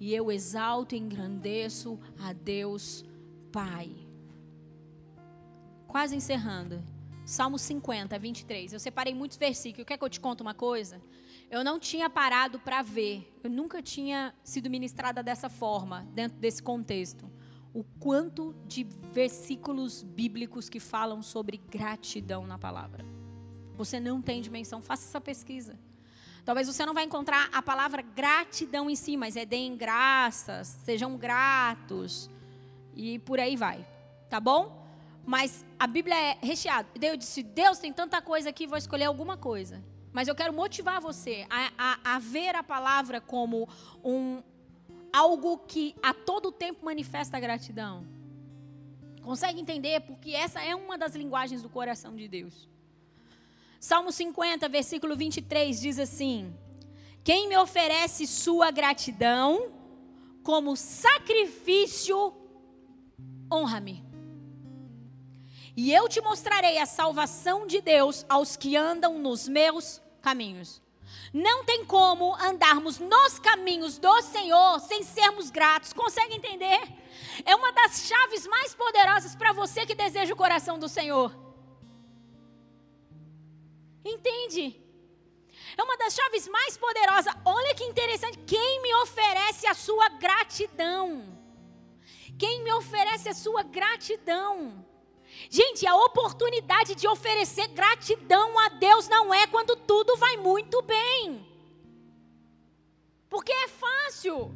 E eu exalto e engrandeço a Deus Pai. Quase encerrando. Salmo 50, 23. Eu separei muitos versículos. Quer que eu te conte uma coisa? Eu não tinha parado para ver, eu nunca tinha sido ministrada dessa forma, dentro desse contexto. o quanto de versículos bíblicos que falam sobre gratidão na palavra. Você não tem dimensão, faça essa pesquisa. Talvez você não vai encontrar a palavra gratidão em si, mas é deem graças, sejam gratos e por aí vai, tá bom? Mas a Bíblia é recheada. Eu disse, Deus tem tanta coisa aqui, vou escolher alguma coisa. Mas eu quero motivar você a, a, a ver a palavra como um, algo que a todo tempo manifesta gratidão. Consegue entender? Porque essa é uma das linguagens do coração de Deus. Salmo 50, versículo 23 diz assim: Quem me oferece sua gratidão como sacrifício, honra-me. E eu te mostrarei a salvação de Deus aos que andam nos meus caminhos. Não tem como andarmos nos caminhos do Senhor sem sermos gratos. Consegue entender? É uma das chaves mais poderosas para você que deseja o coração do Senhor. Entende? É uma das chaves mais poderosas. Olha que interessante. Quem me oferece a sua gratidão? Quem me oferece a sua gratidão? Gente, a oportunidade de oferecer gratidão a Deus não é quando tudo vai muito bem. Porque é fácil.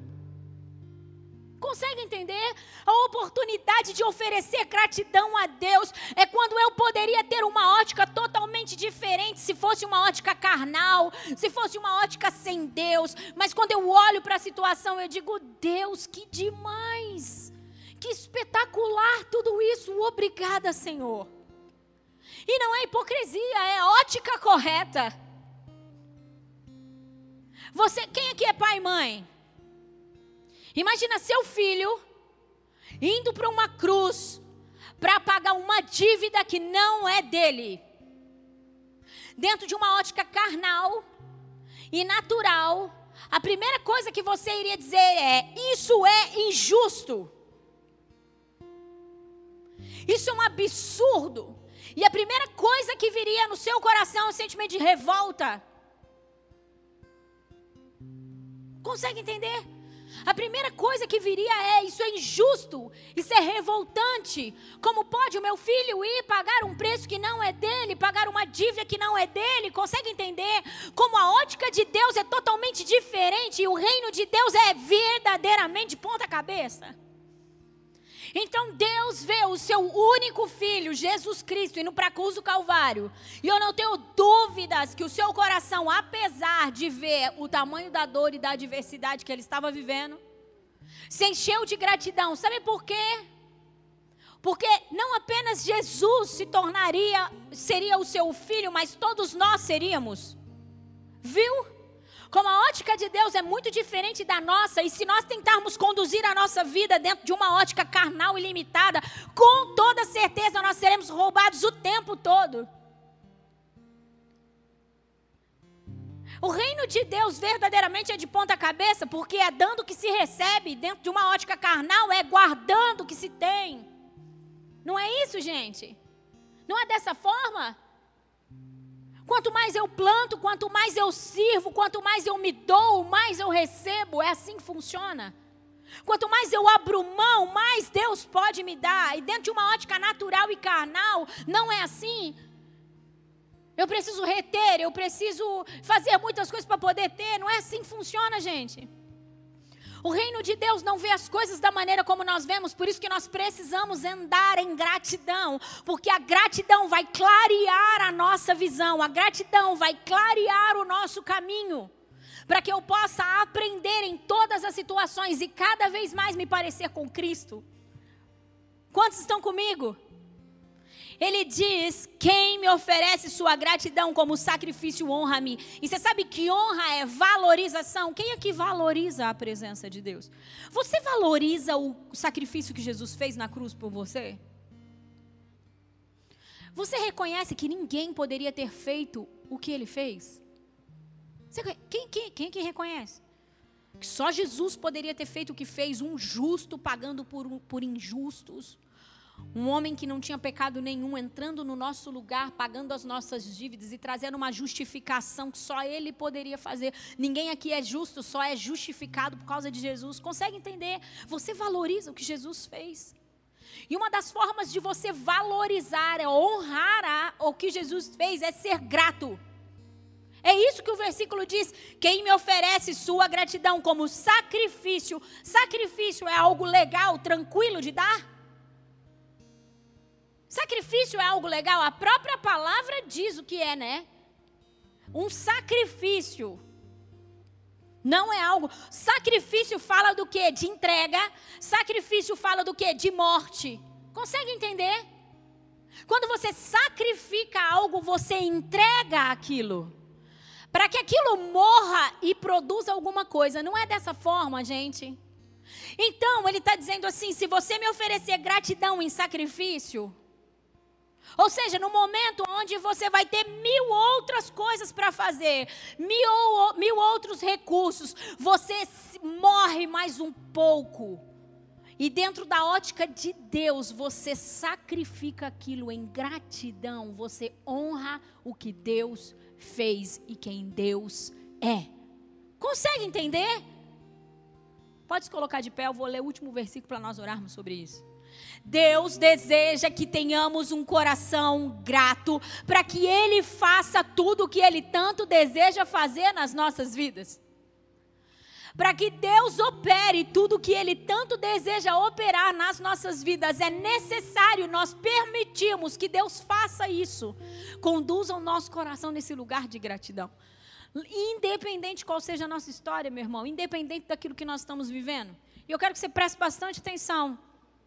Consegue entender? A oportunidade de oferecer gratidão a Deus é quando eu poderia ter uma ótica totalmente diferente, se fosse uma ótica carnal, se fosse uma ótica sem Deus. Mas quando eu olho para a situação, eu digo: Deus, que demais! Que espetacular tudo isso. Obrigada, Senhor. E não é hipocrisia, é ótica correta. Você, quem aqui é pai e mãe? Imagina seu filho indo para uma cruz para pagar uma dívida que não é dele. Dentro de uma ótica carnal e natural, a primeira coisa que você iria dizer é: isso é injusto. Isso é um absurdo. E a primeira coisa que viria no seu coração é um sentimento de revolta. Consegue entender? A primeira coisa que viria é: isso é injusto, isso é revoltante. Como pode o meu filho ir pagar um preço que não é dele, pagar uma dívida que não é dele? Consegue entender? Como a ótica de Deus é totalmente diferente e o reino de Deus é verdadeiramente ponta-cabeça. Então Deus vê o seu único filho, Jesus Cristo, indo para a cruz do Calvário. E eu não tenho dúvidas que o seu coração, apesar de ver o tamanho da dor e da adversidade que ele estava vivendo, se encheu de gratidão. Sabe por quê? Porque não apenas Jesus se tornaria, seria o seu filho, mas todos nós seríamos. Viu? Como a ótica de Deus é muito diferente da nossa, e se nós tentarmos conduzir a nossa vida dentro de uma ótica carnal e limitada, com toda certeza nós seremos roubados o tempo todo. O reino de Deus verdadeiramente é de ponta cabeça, porque é dando que se recebe, dentro de uma ótica carnal, é guardando que se tem. Não é isso, gente? Não é dessa forma? Quanto mais eu planto, quanto mais eu sirvo, quanto mais eu me dou, mais eu recebo. É assim que funciona. Quanto mais eu abro mão, mais Deus pode me dar. E dentro de uma ótica natural e carnal, não é assim. Eu preciso reter, eu preciso fazer muitas coisas para poder ter. Não é assim que funciona, gente. O reino de Deus não vê as coisas da maneira como nós vemos, por isso que nós precisamos andar em gratidão, porque a gratidão vai clarear a nossa visão, a gratidão vai clarear o nosso caminho, para que eu possa aprender em todas as situações e cada vez mais me parecer com Cristo. Quantos estão comigo? Ele diz: Quem me oferece sua gratidão como sacrifício, honra-me. E você sabe que honra é valorização? Quem é que valoriza a presença de Deus? Você valoriza o sacrifício que Jesus fez na cruz por você? Você reconhece que ninguém poderia ter feito o que ele fez? Você, quem, quem, quem que reconhece? Que só Jesus poderia ter feito o que fez, um justo pagando por, por injustos Um homem que não tinha pecado nenhum, entrando no nosso lugar, pagando as nossas dívidas e trazendo uma justificação que só ele poderia fazer. Ninguém aqui é justo, só é justificado por causa de Jesus. Consegue entender? Você valoriza o que Jesus fez. E uma das formas de você valorizar, é honrar o que Jesus fez, é ser grato. É isso que o versículo diz. Quem me oferece sua gratidão como sacrifício. Sacrifício é algo legal, tranquilo de dar? Sacrifício é algo legal? A própria palavra diz o que é, né? Um sacrifício. Não é algo. Sacrifício fala do que? De entrega. Sacrifício fala do que? De morte. Consegue entender? Quando você sacrifica algo, você entrega aquilo. Para que aquilo morra e produza alguma coisa. Não é dessa forma, gente. Então, ele está dizendo assim: se você me oferecer gratidão em sacrifício, ou seja, no momento onde você vai ter mil outras coisas para fazer, mil, mil outros recursos, você morre mais um pouco. E dentro da ótica de Deus, você sacrifica aquilo em gratidão, você honra o que Deus fez e quem Deus é. Consegue entender? Pode se colocar de pé, eu vou ler o último versículo para nós orarmos sobre isso. Deus deseja que tenhamos um coração grato para que Ele faça tudo o que Ele tanto deseja fazer nas nossas vidas. Para que Deus opere tudo o que Ele tanto deseja operar nas nossas vidas, é necessário nós permitirmos que Deus faça isso. Conduza o nosso coração nesse lugar de gratidão. Independente qual seja a nossa história, meu irmão, independente daquilo que nós estamos vivendo. E eu quero que você preste bastante atenção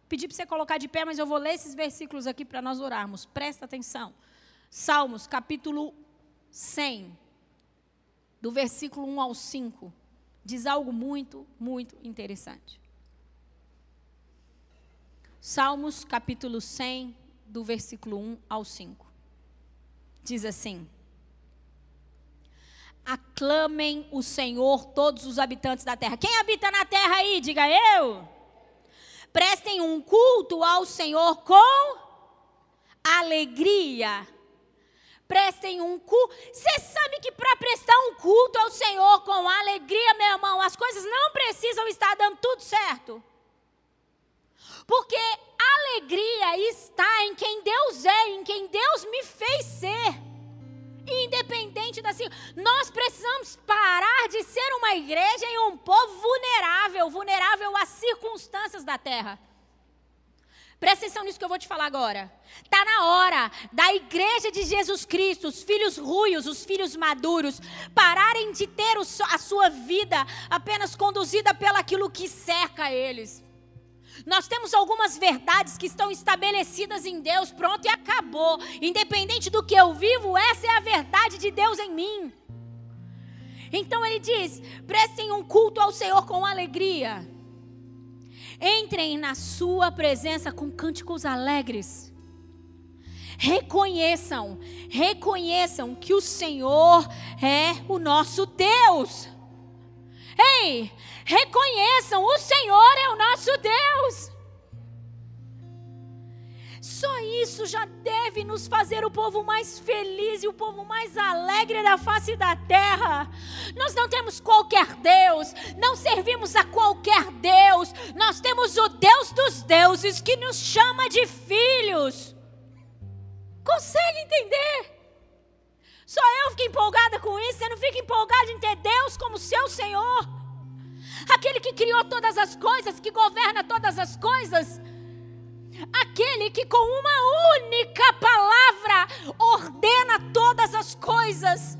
pedir para você colocar de pé, mas eu vou ler esses versículos aqui para nós orarmos. Presta atenção. Salmos, capítulo 100, do versículo 1 ao 5, diz algo muito, muito interessante. Salmos, capítulo 100, do versículo 1 ao 5. Diz assim: Aclamem o Senhor todos os habitantes da terra. Quem habita na terra aí? Diga eu prestem um culto ao Senhor com alegria. Prestem um culto. Você sabe que para prestar um culto ao Senhor com alegria, meu irmão, as coisas não precisam estar dando tudo certo. Porque alegria está em quem Deus é, em quem Deus me fez ser independente da nós precisamos parar de ser uma igreja e um povo vulnerável, vulnerável às circunstâncias da terra. Presta atenção nisso que eu vou te falar agora. Está na hora da igreja de Jesus Cristo, os filhos ruios, os filhos maduros, pararem de ter a sua vida apenas conduzida pelaquilo que cerca eles. Nós temos algumas verdades que estão estabelecidas em Deus, pronto e acabou. Independente do que eu vivo, essa é a verdade de Deus em mim. Então ele diz: prestem um culto ao Senhor com alegria. Entrem na sua presença com cânticos alegres. Reconheçam, reconheçam que o Senhor é o nosso Deus. Ei, reconheçam: o Senhor é o nosso Deus. Só isso já deve nos fazer o povo mais feliz e o povo mais alegre da face da terra. Nós não temos qualquer Deus, não servimos a qualquer Deus, nós temos o Deus dos deuses que nos chama de filhos. Consegue entender? Só eu fico empolgada com isso, você não fica empolgada em ter Deus como seu Senhor? Aquele que criou todas as coisas, que governa todas as coisas, aquele que com uma única palavra ordena todas as coisas,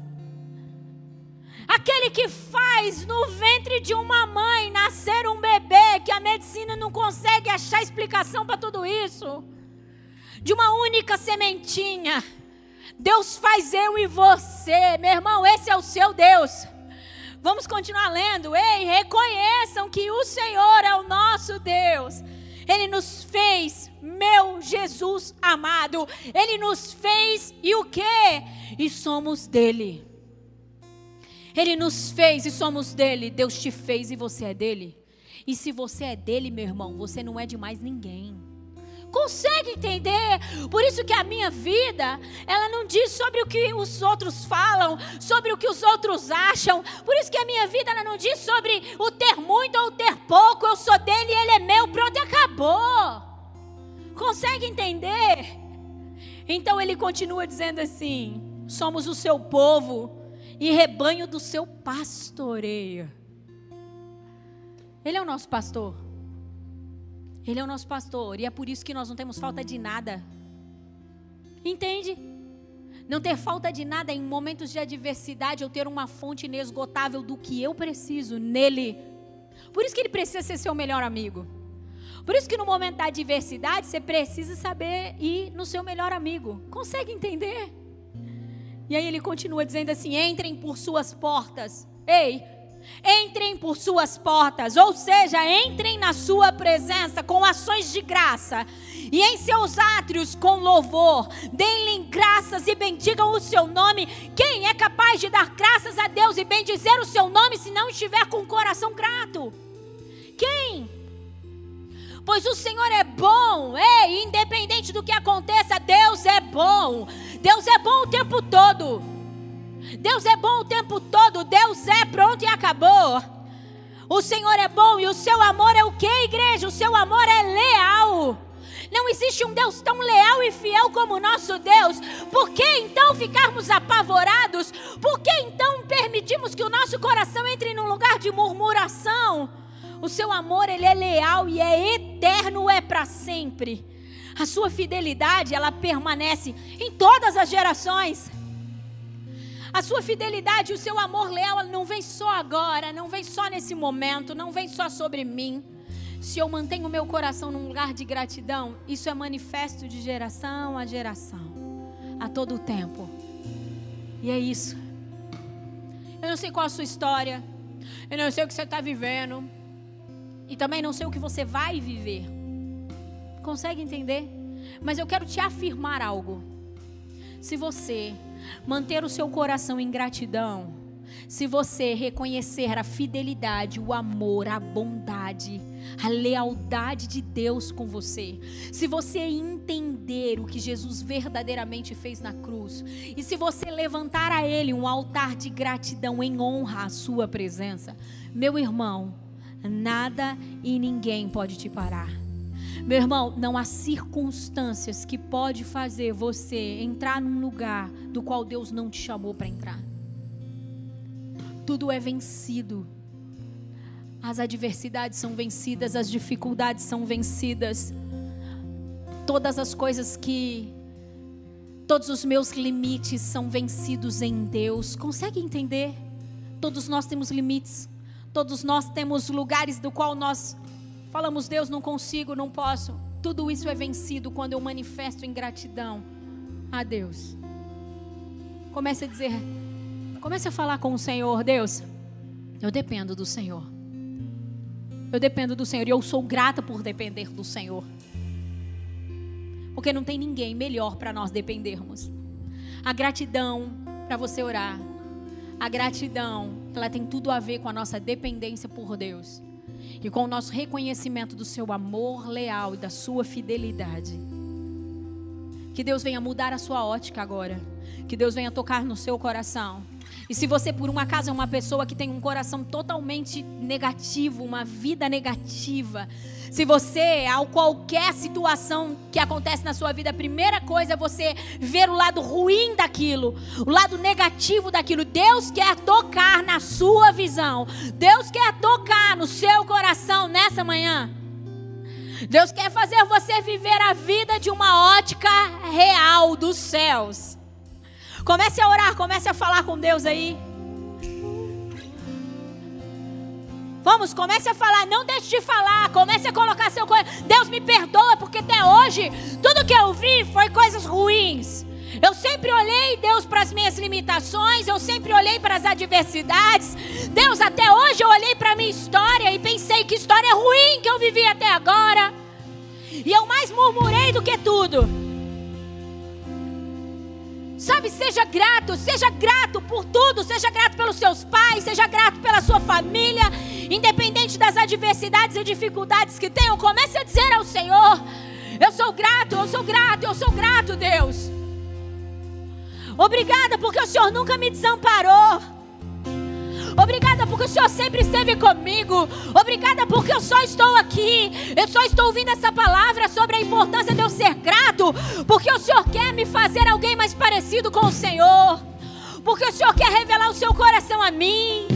aquele que faz no ventre de uma mãe nascer um bebê, que a medicina não consegue achar explicação para tudo isso, de uma única sementinha. Deus faz eu e você, meu irmão, esse é o seu Deus. Vamos continuar lendo. Ei, reconheçam que o Senhor é o nosso Deus. Ele nos fez, meu Jesus amado. Ele nos fez e o que? E somos dele. Ele nos fez e somos dele. Deus te fez e você é dele. E se você é dele, meu irmão, você não é de mais ninguém. Consegue entender? Por isso que a minha vida, ela não diz sobre o que os outros falam, sobre o que os outros acham. Por isso que a minha vida, ela não diz sobre o ter muito ou o ter pouco. Eu sou dele e ele é meu. Pronto, acabou. Consegue entender? Então ele continua dizendo assim: somos o seu povo e rebanho do seu pastoreio. Ele é o nosso pastor. Ele é o nosso pastor e é por isso que nós não temos falta de nada. Entende? Não ter falta de nada em momentos de adversidade, eu ter uma fonte inesgotável do que eu preciso nele. Por isso que ele precisa ser seu melhor amigo. Por isso que no momento da adversidade você precisa saber ir no seu melhor amigo. Consegue entender? E aí ele continua dizendo assim: entrem por suas portas. Ei, entrem por suas portas, ou seja, entrem na sua presença com ações de graça, e em seus átrios com louvor, deem-lhe graças e bendigam o seu nome. Quem é capaz de dar graças a Deus e bendizer o seu nome se não estiver com o coração grato? Quem? Pois o Senhor é bom, ei, independente do que aconteça, Deus é bom. Deus é bom o tempo todo. Deus é bom o tempo todo, Deus é pronto e acabou. O Senhor é bom e o seu amor é o que, igreja? O seu amor é leal. Não existe um Deus tão leal e fiel como o nosso Deus. Por que então ficarmos apavorados? Por que então permitimos que o nosso coração entre num lugar de murmuração? O seu amor, ele é leal e é eterno, é para sempre. A sua fidelidade, ela permanece em todas as gerações. A sua fidelidade, o seu amor leal não vem só agora, não vem só nesse momento, não vem só sobre mim. Se eu mantenho o meu coração num lugar de gratidão, isso é manifesto de geração a geração, a todo tempo. E é isso. Eu não sei qual a sua história, eu não sei o que você está vivendo, e também não sei o que você vai viver. Consegue entender? Mas eu quero te afirmar algo. Se você manter o seu coração em gratidão, se você reconhecer a fidelidade, o amor, a bondade, a lealdade de Deus com você, se você entender o que Jesus verdadeiramente fez na cruz, e se você levantar a Ele um altar de gratidão em honra à Sua presença, meu irmão, nada e ninguém pode te parar. Meu irmão, não há circunstâncias que pode fazer você entrar num lugar do qual Deus não te chamou para entrar. Tudo é vencido. As adversidades são vencidas, as dificuldades são vencidas. Todas as coisas que todos os meus limites são vencidos em Deus. Consegue entender? Todos nós temos limites. Todos nós temos lugares do qual nós Falamos, Deus, não consigo, não posso. Tudo isso é vencido quando eu manifesto em gratidão a Deus. Comece a dizer, comece a falar com o Senhor, Deus. Eu dependo do Senhor. Eu dependo do Senhor e eu sou grata por depender do Senhor. Porque não tem ninguém melhor para nós dependermos. A gratidão para você orar. A gratidão, ela tem tudo a ver com a nossa dependência por Deus e com o nosso reconhecimento do seu amor leal e da sua fidelidade. Que Deus venha mudar a sua ótica agora. Que Deus venha tocar no seu coração. E se você, por um acaso, é uma pessoa que tem um coração totalmente negativo, uma vida negativa, se você, ao qualquer situação que acontece na sua vida, a primeira coisa é você ver o lado ruim daquilo, o lado negativo daquilo. Deus quer tocar na sua visão. Deus quer tocar no seu coração nessa manhã. Deus quer fazer você viver a vida de uma ótica real dos céus. Comece a orar, comece a falar com Deus aí. Vamos, comece a falar, não deixe de falar, comece a colocar seu. Deus me perdoa, porque até hoje tudo que eu vi foi coisas ruins. Eu sempre olhei, Deus, para as minhas limitações, eu sempre olhei para as adversidades. Deus, até hoje eu olhei para a minha história e pensei que história ruim que eu vivi até agora. E eu mais murmurei do que tudo. Sabe, seja grato, seja grato por tudo, seja grato pelos seus pais, seja grato pela sua família, independente das adversidades e dificuldades que tenham, comece a dizer ao Senhor: Eu sou grato, eu sou grato, eu sou grato, Deus. Obrigada porque o Senhor nunca me desamparou. Obrigada porque o Senhor sempre esteve comigo. Obrigada porque eu só estou aqui. Eu só estou ouvindo essa palavra sobre a importância de eu ser grato. Porque o Senhor quer me fazer alguém mais parecido com o Senhor. Porque o Senhor quer revelar o seu coração a mim.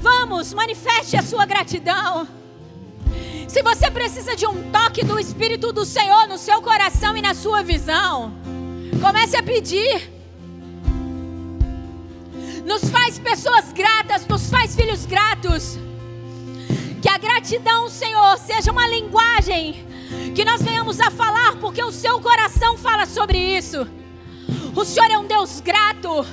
Vamos, manifeste a sua gratidão. Se você precisa de um toque do Espírito do Senhor no seu coração e na sua visão, comece a pedir. Nos faz pessoas gratas, nos faz filhos gratos. Que a gratidão, Senhor, seja uma linguagem que nós venhamos a falar, porque o seu coração fala sobre isso. O Senhor é um Deus grato.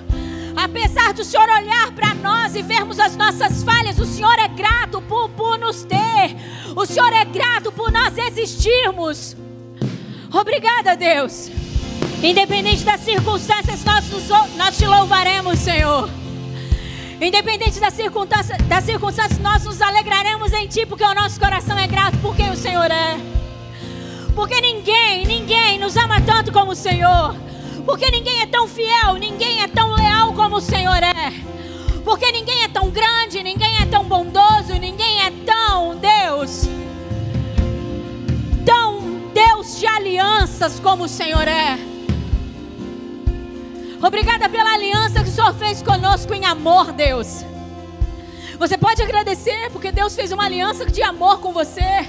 Apesar do Senhor olhar para nós e vermos as nossas falhas, o Senhor é grato por, por nos ter. O Senhor é grato por nós existirmos. Obrigada, Deus. Independente das circunstâncias, nós, nós te louvaremos, Senhor. Independente das circunstâncias, das circunstâncias, nós nos alegraremos em Ti, porque o nosso coração é grato por quem o Senhor é. Porque ninguém, ninguém nos ama tanto como o Senhor. Porque ninguém é tão fiel, ninguém é tão leal como o Senhor é. Porque ninguém é tão grande, ninguém é tão bondoso, ninguém é tão Deus. Tão Deus de alianças como o Senhor é. Obrigada pela aliança que o Senhor fez conosco em amor, Deus. Você pode agradecer porque Deus fez uma aliança de amor com você.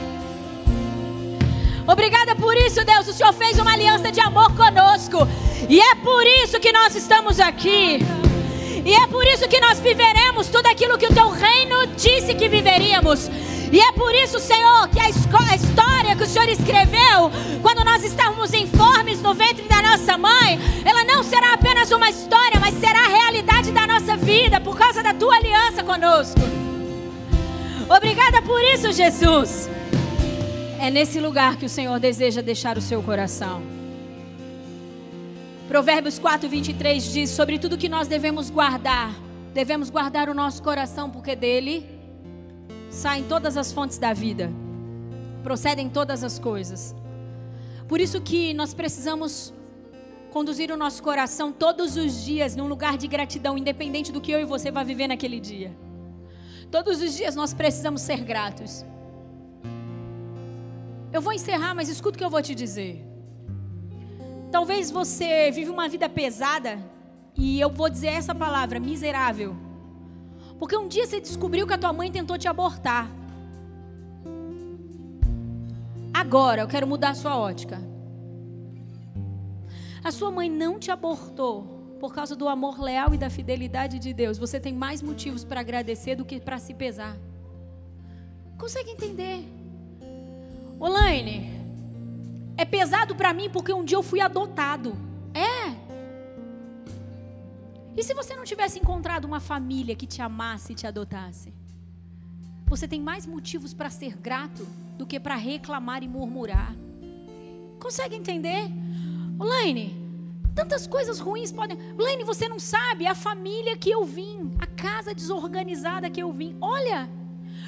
Obrigada por isso, Deus. O Senhor fez uma aliança de amor conosco. E é por isso que nós estamos aqui. E é por isso que nós viveremos tudo aquilo que o teu reino disse que viveríamos. E é por isso, Senhor, que a, história que o Senhor escreveu, quando nós estávamos informes no ventre da nossa mãe, ela não será apenas uma história, mas será a realidade da nossa vida, por causa da tua aliança conosco. Obrigada por isso, Jesus. É nesse lugar que o Senhor deseja deixar o seu coração. Provérbios 4, 23 diz: Sobre tudo que nós devemos guardar, devemos guardar o nosso coração, porque dele saem todas as fontes da vida, procedem todas as coisas. Por isso que nós precisamos conduzir o nosso coração todos os dias num lugar de gratidão, independente do que eu e você vai viver naquele dia. Todos os dias nós precisamos ser gratos. Eu vou encerrar, mas escuta o que eu vou te dizer. Talvez você vive uma vida pesada e eu vou dizer essa palavra, miserável. Porque um dia você descobriu que a tua mãe tentou te abortar. Agora eu quero mudar a sua ótica. A sua mãe não te abortou por causa do amor leal e da fidelidade de Deus. Você tem mais motivos para agradecer do que para se pesar. Consegue entender? Olaine, é pesado para mim porque um dia eu fui adotado. É. E se você não tivesse encontrado uma família que te amasse e te adotasse? Você tem mais motivos para ser grato do que para reclamar e murmurar. Consegue entender? Olaine, tantas coisas ruins podem. Olaine, você não sabe a família que eu vim, a casa desorganizada que eu vim. Olha,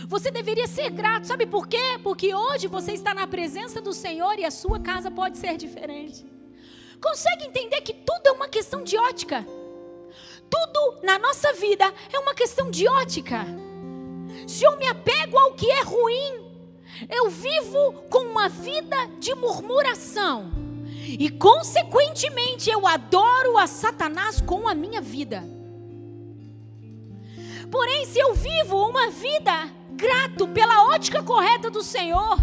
você deveria ser grato, sabe por quê? Porque hoje você está na presença do Senhor e a sua casa pode ser diferente. Consegue entender que tudo é uma questão de ótica? Tudo na nossa vida é uma questão de ótica. Se eu me apego ao que é ruim, eu vivo com uma vida de murmuração. E, consequentemente, eu adoro a Satanás com a minha vida. Porém, se eu vivo uma vida grato pela ótica correta do Senhor.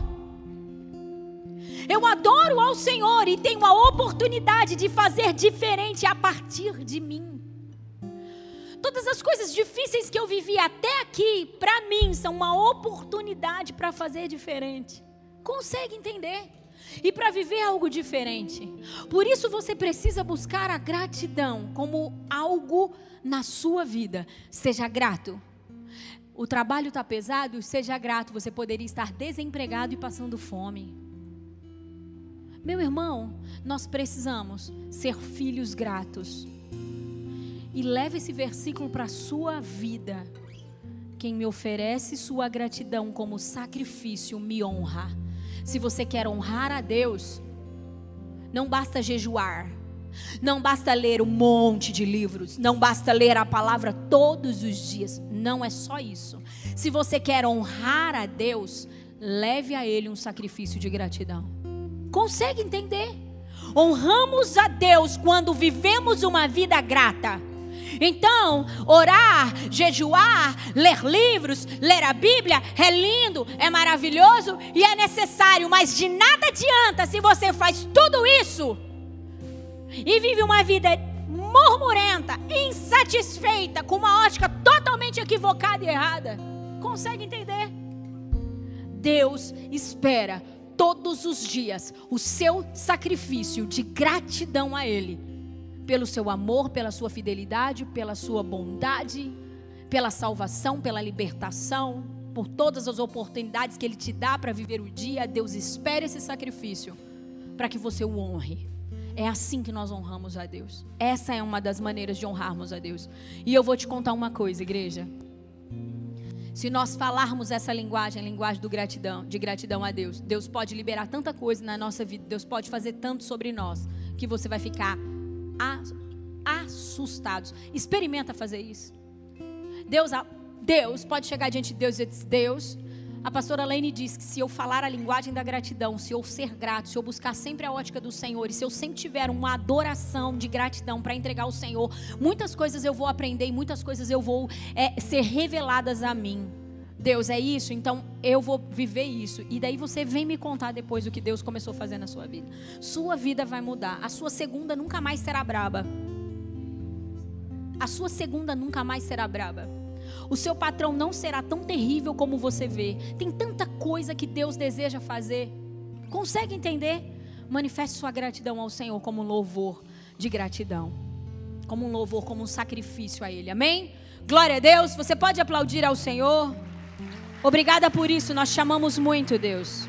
Eu adoro ao Senhor e tenho a oportunidade de fazer diferente a partir de mim. Todas as coisas difíceis que eu vivi até aqui, para mim, são uma oportunidade para fazer diferente. Consegue entender? E para viver algo diferente. Por isso você precisa buscar a gratidão como algo na sua vida. Seja grato o trabalho está pesado, seja grato, você poderia estar desempregado e passando fome. Meu irmão, nós precisamos ser filhos gratos. E leve esse versículo para a sua vida. Quem me oferece sua gratidão como sacrifício me honra. Se você quer honrar a Deus, não basta jejuar, não basta ler um monte de livros, não basta ler a palavra todos os dias. Não é só isso. Se você quer honrar a Deus, leve a Ele um sacrifício de gratidão. Consegue entender? Honramos a Deus quando vivemos uma vida grata. Então, orar, jejuar, ler livros, ler a Bíblia é lindo, é maravilhoso e é necessário, mas de nada adianta se você faz tudo isso e vive uma vida murmurenta, insatisfeita, com uma ótica totalmente equivocada e errada. Consegue entender? Deus espera todos os dias o seu sacrifício de gratidão a Ele, pelo seu amor, pela sua fidelidade, pela sua bondade, pela salvação, pela libertação, por todas as oportunidades que Ele te dá para viver o dia. Deus espera esse sacrifício para que você o honre. É assim que nós honramos a Deus. Essa é uma das maneiras de honrarmos a Deus. E eu vou te contar uma coisa, igreja. Se nós falarmos essa linguagem, a linguagem do gratidão, de gratidão a Deus, Deus pode liberar tanta coisa na nossa vida, Deus pode fazer tanto sobre nós, que você vai ficar assustado. Experimenta fazer isso. Deus, Deus pode chegar diante de Deus e dizer: Deus, a pastora Laine diz que se eu falar a linguagem da gratidão, se eu ser grato, se eu buscar sempre a ótica do Senhor, e se eu sempre tiver uma adoração de gratidão para entregar ao Senhor, muitas coisas eu vou aprender e muitas coisas eu vou é, ser reveladas a mim. Deus, é isso, então eu vou viver isso. E daí você vem me contar depois o que Deus começou a fazer na sua vida. Sua vida vai mudar. A sua segunda nunca mais será braba. A sua segunda nunca mais será braba. O seu patrão não será tão terrível como você vê. Tem tanta coisa que Deus deseja fazer. Consegue entender? Manifeste sua gratidão ao Senhor como um louvor de gratidão. Como um louvor, como um sacrifício a Ele. Amém? Glória a Deus. Você pode aplaudir ao Senhor. Obrigada por isso. Nós chamamos muito, Deus.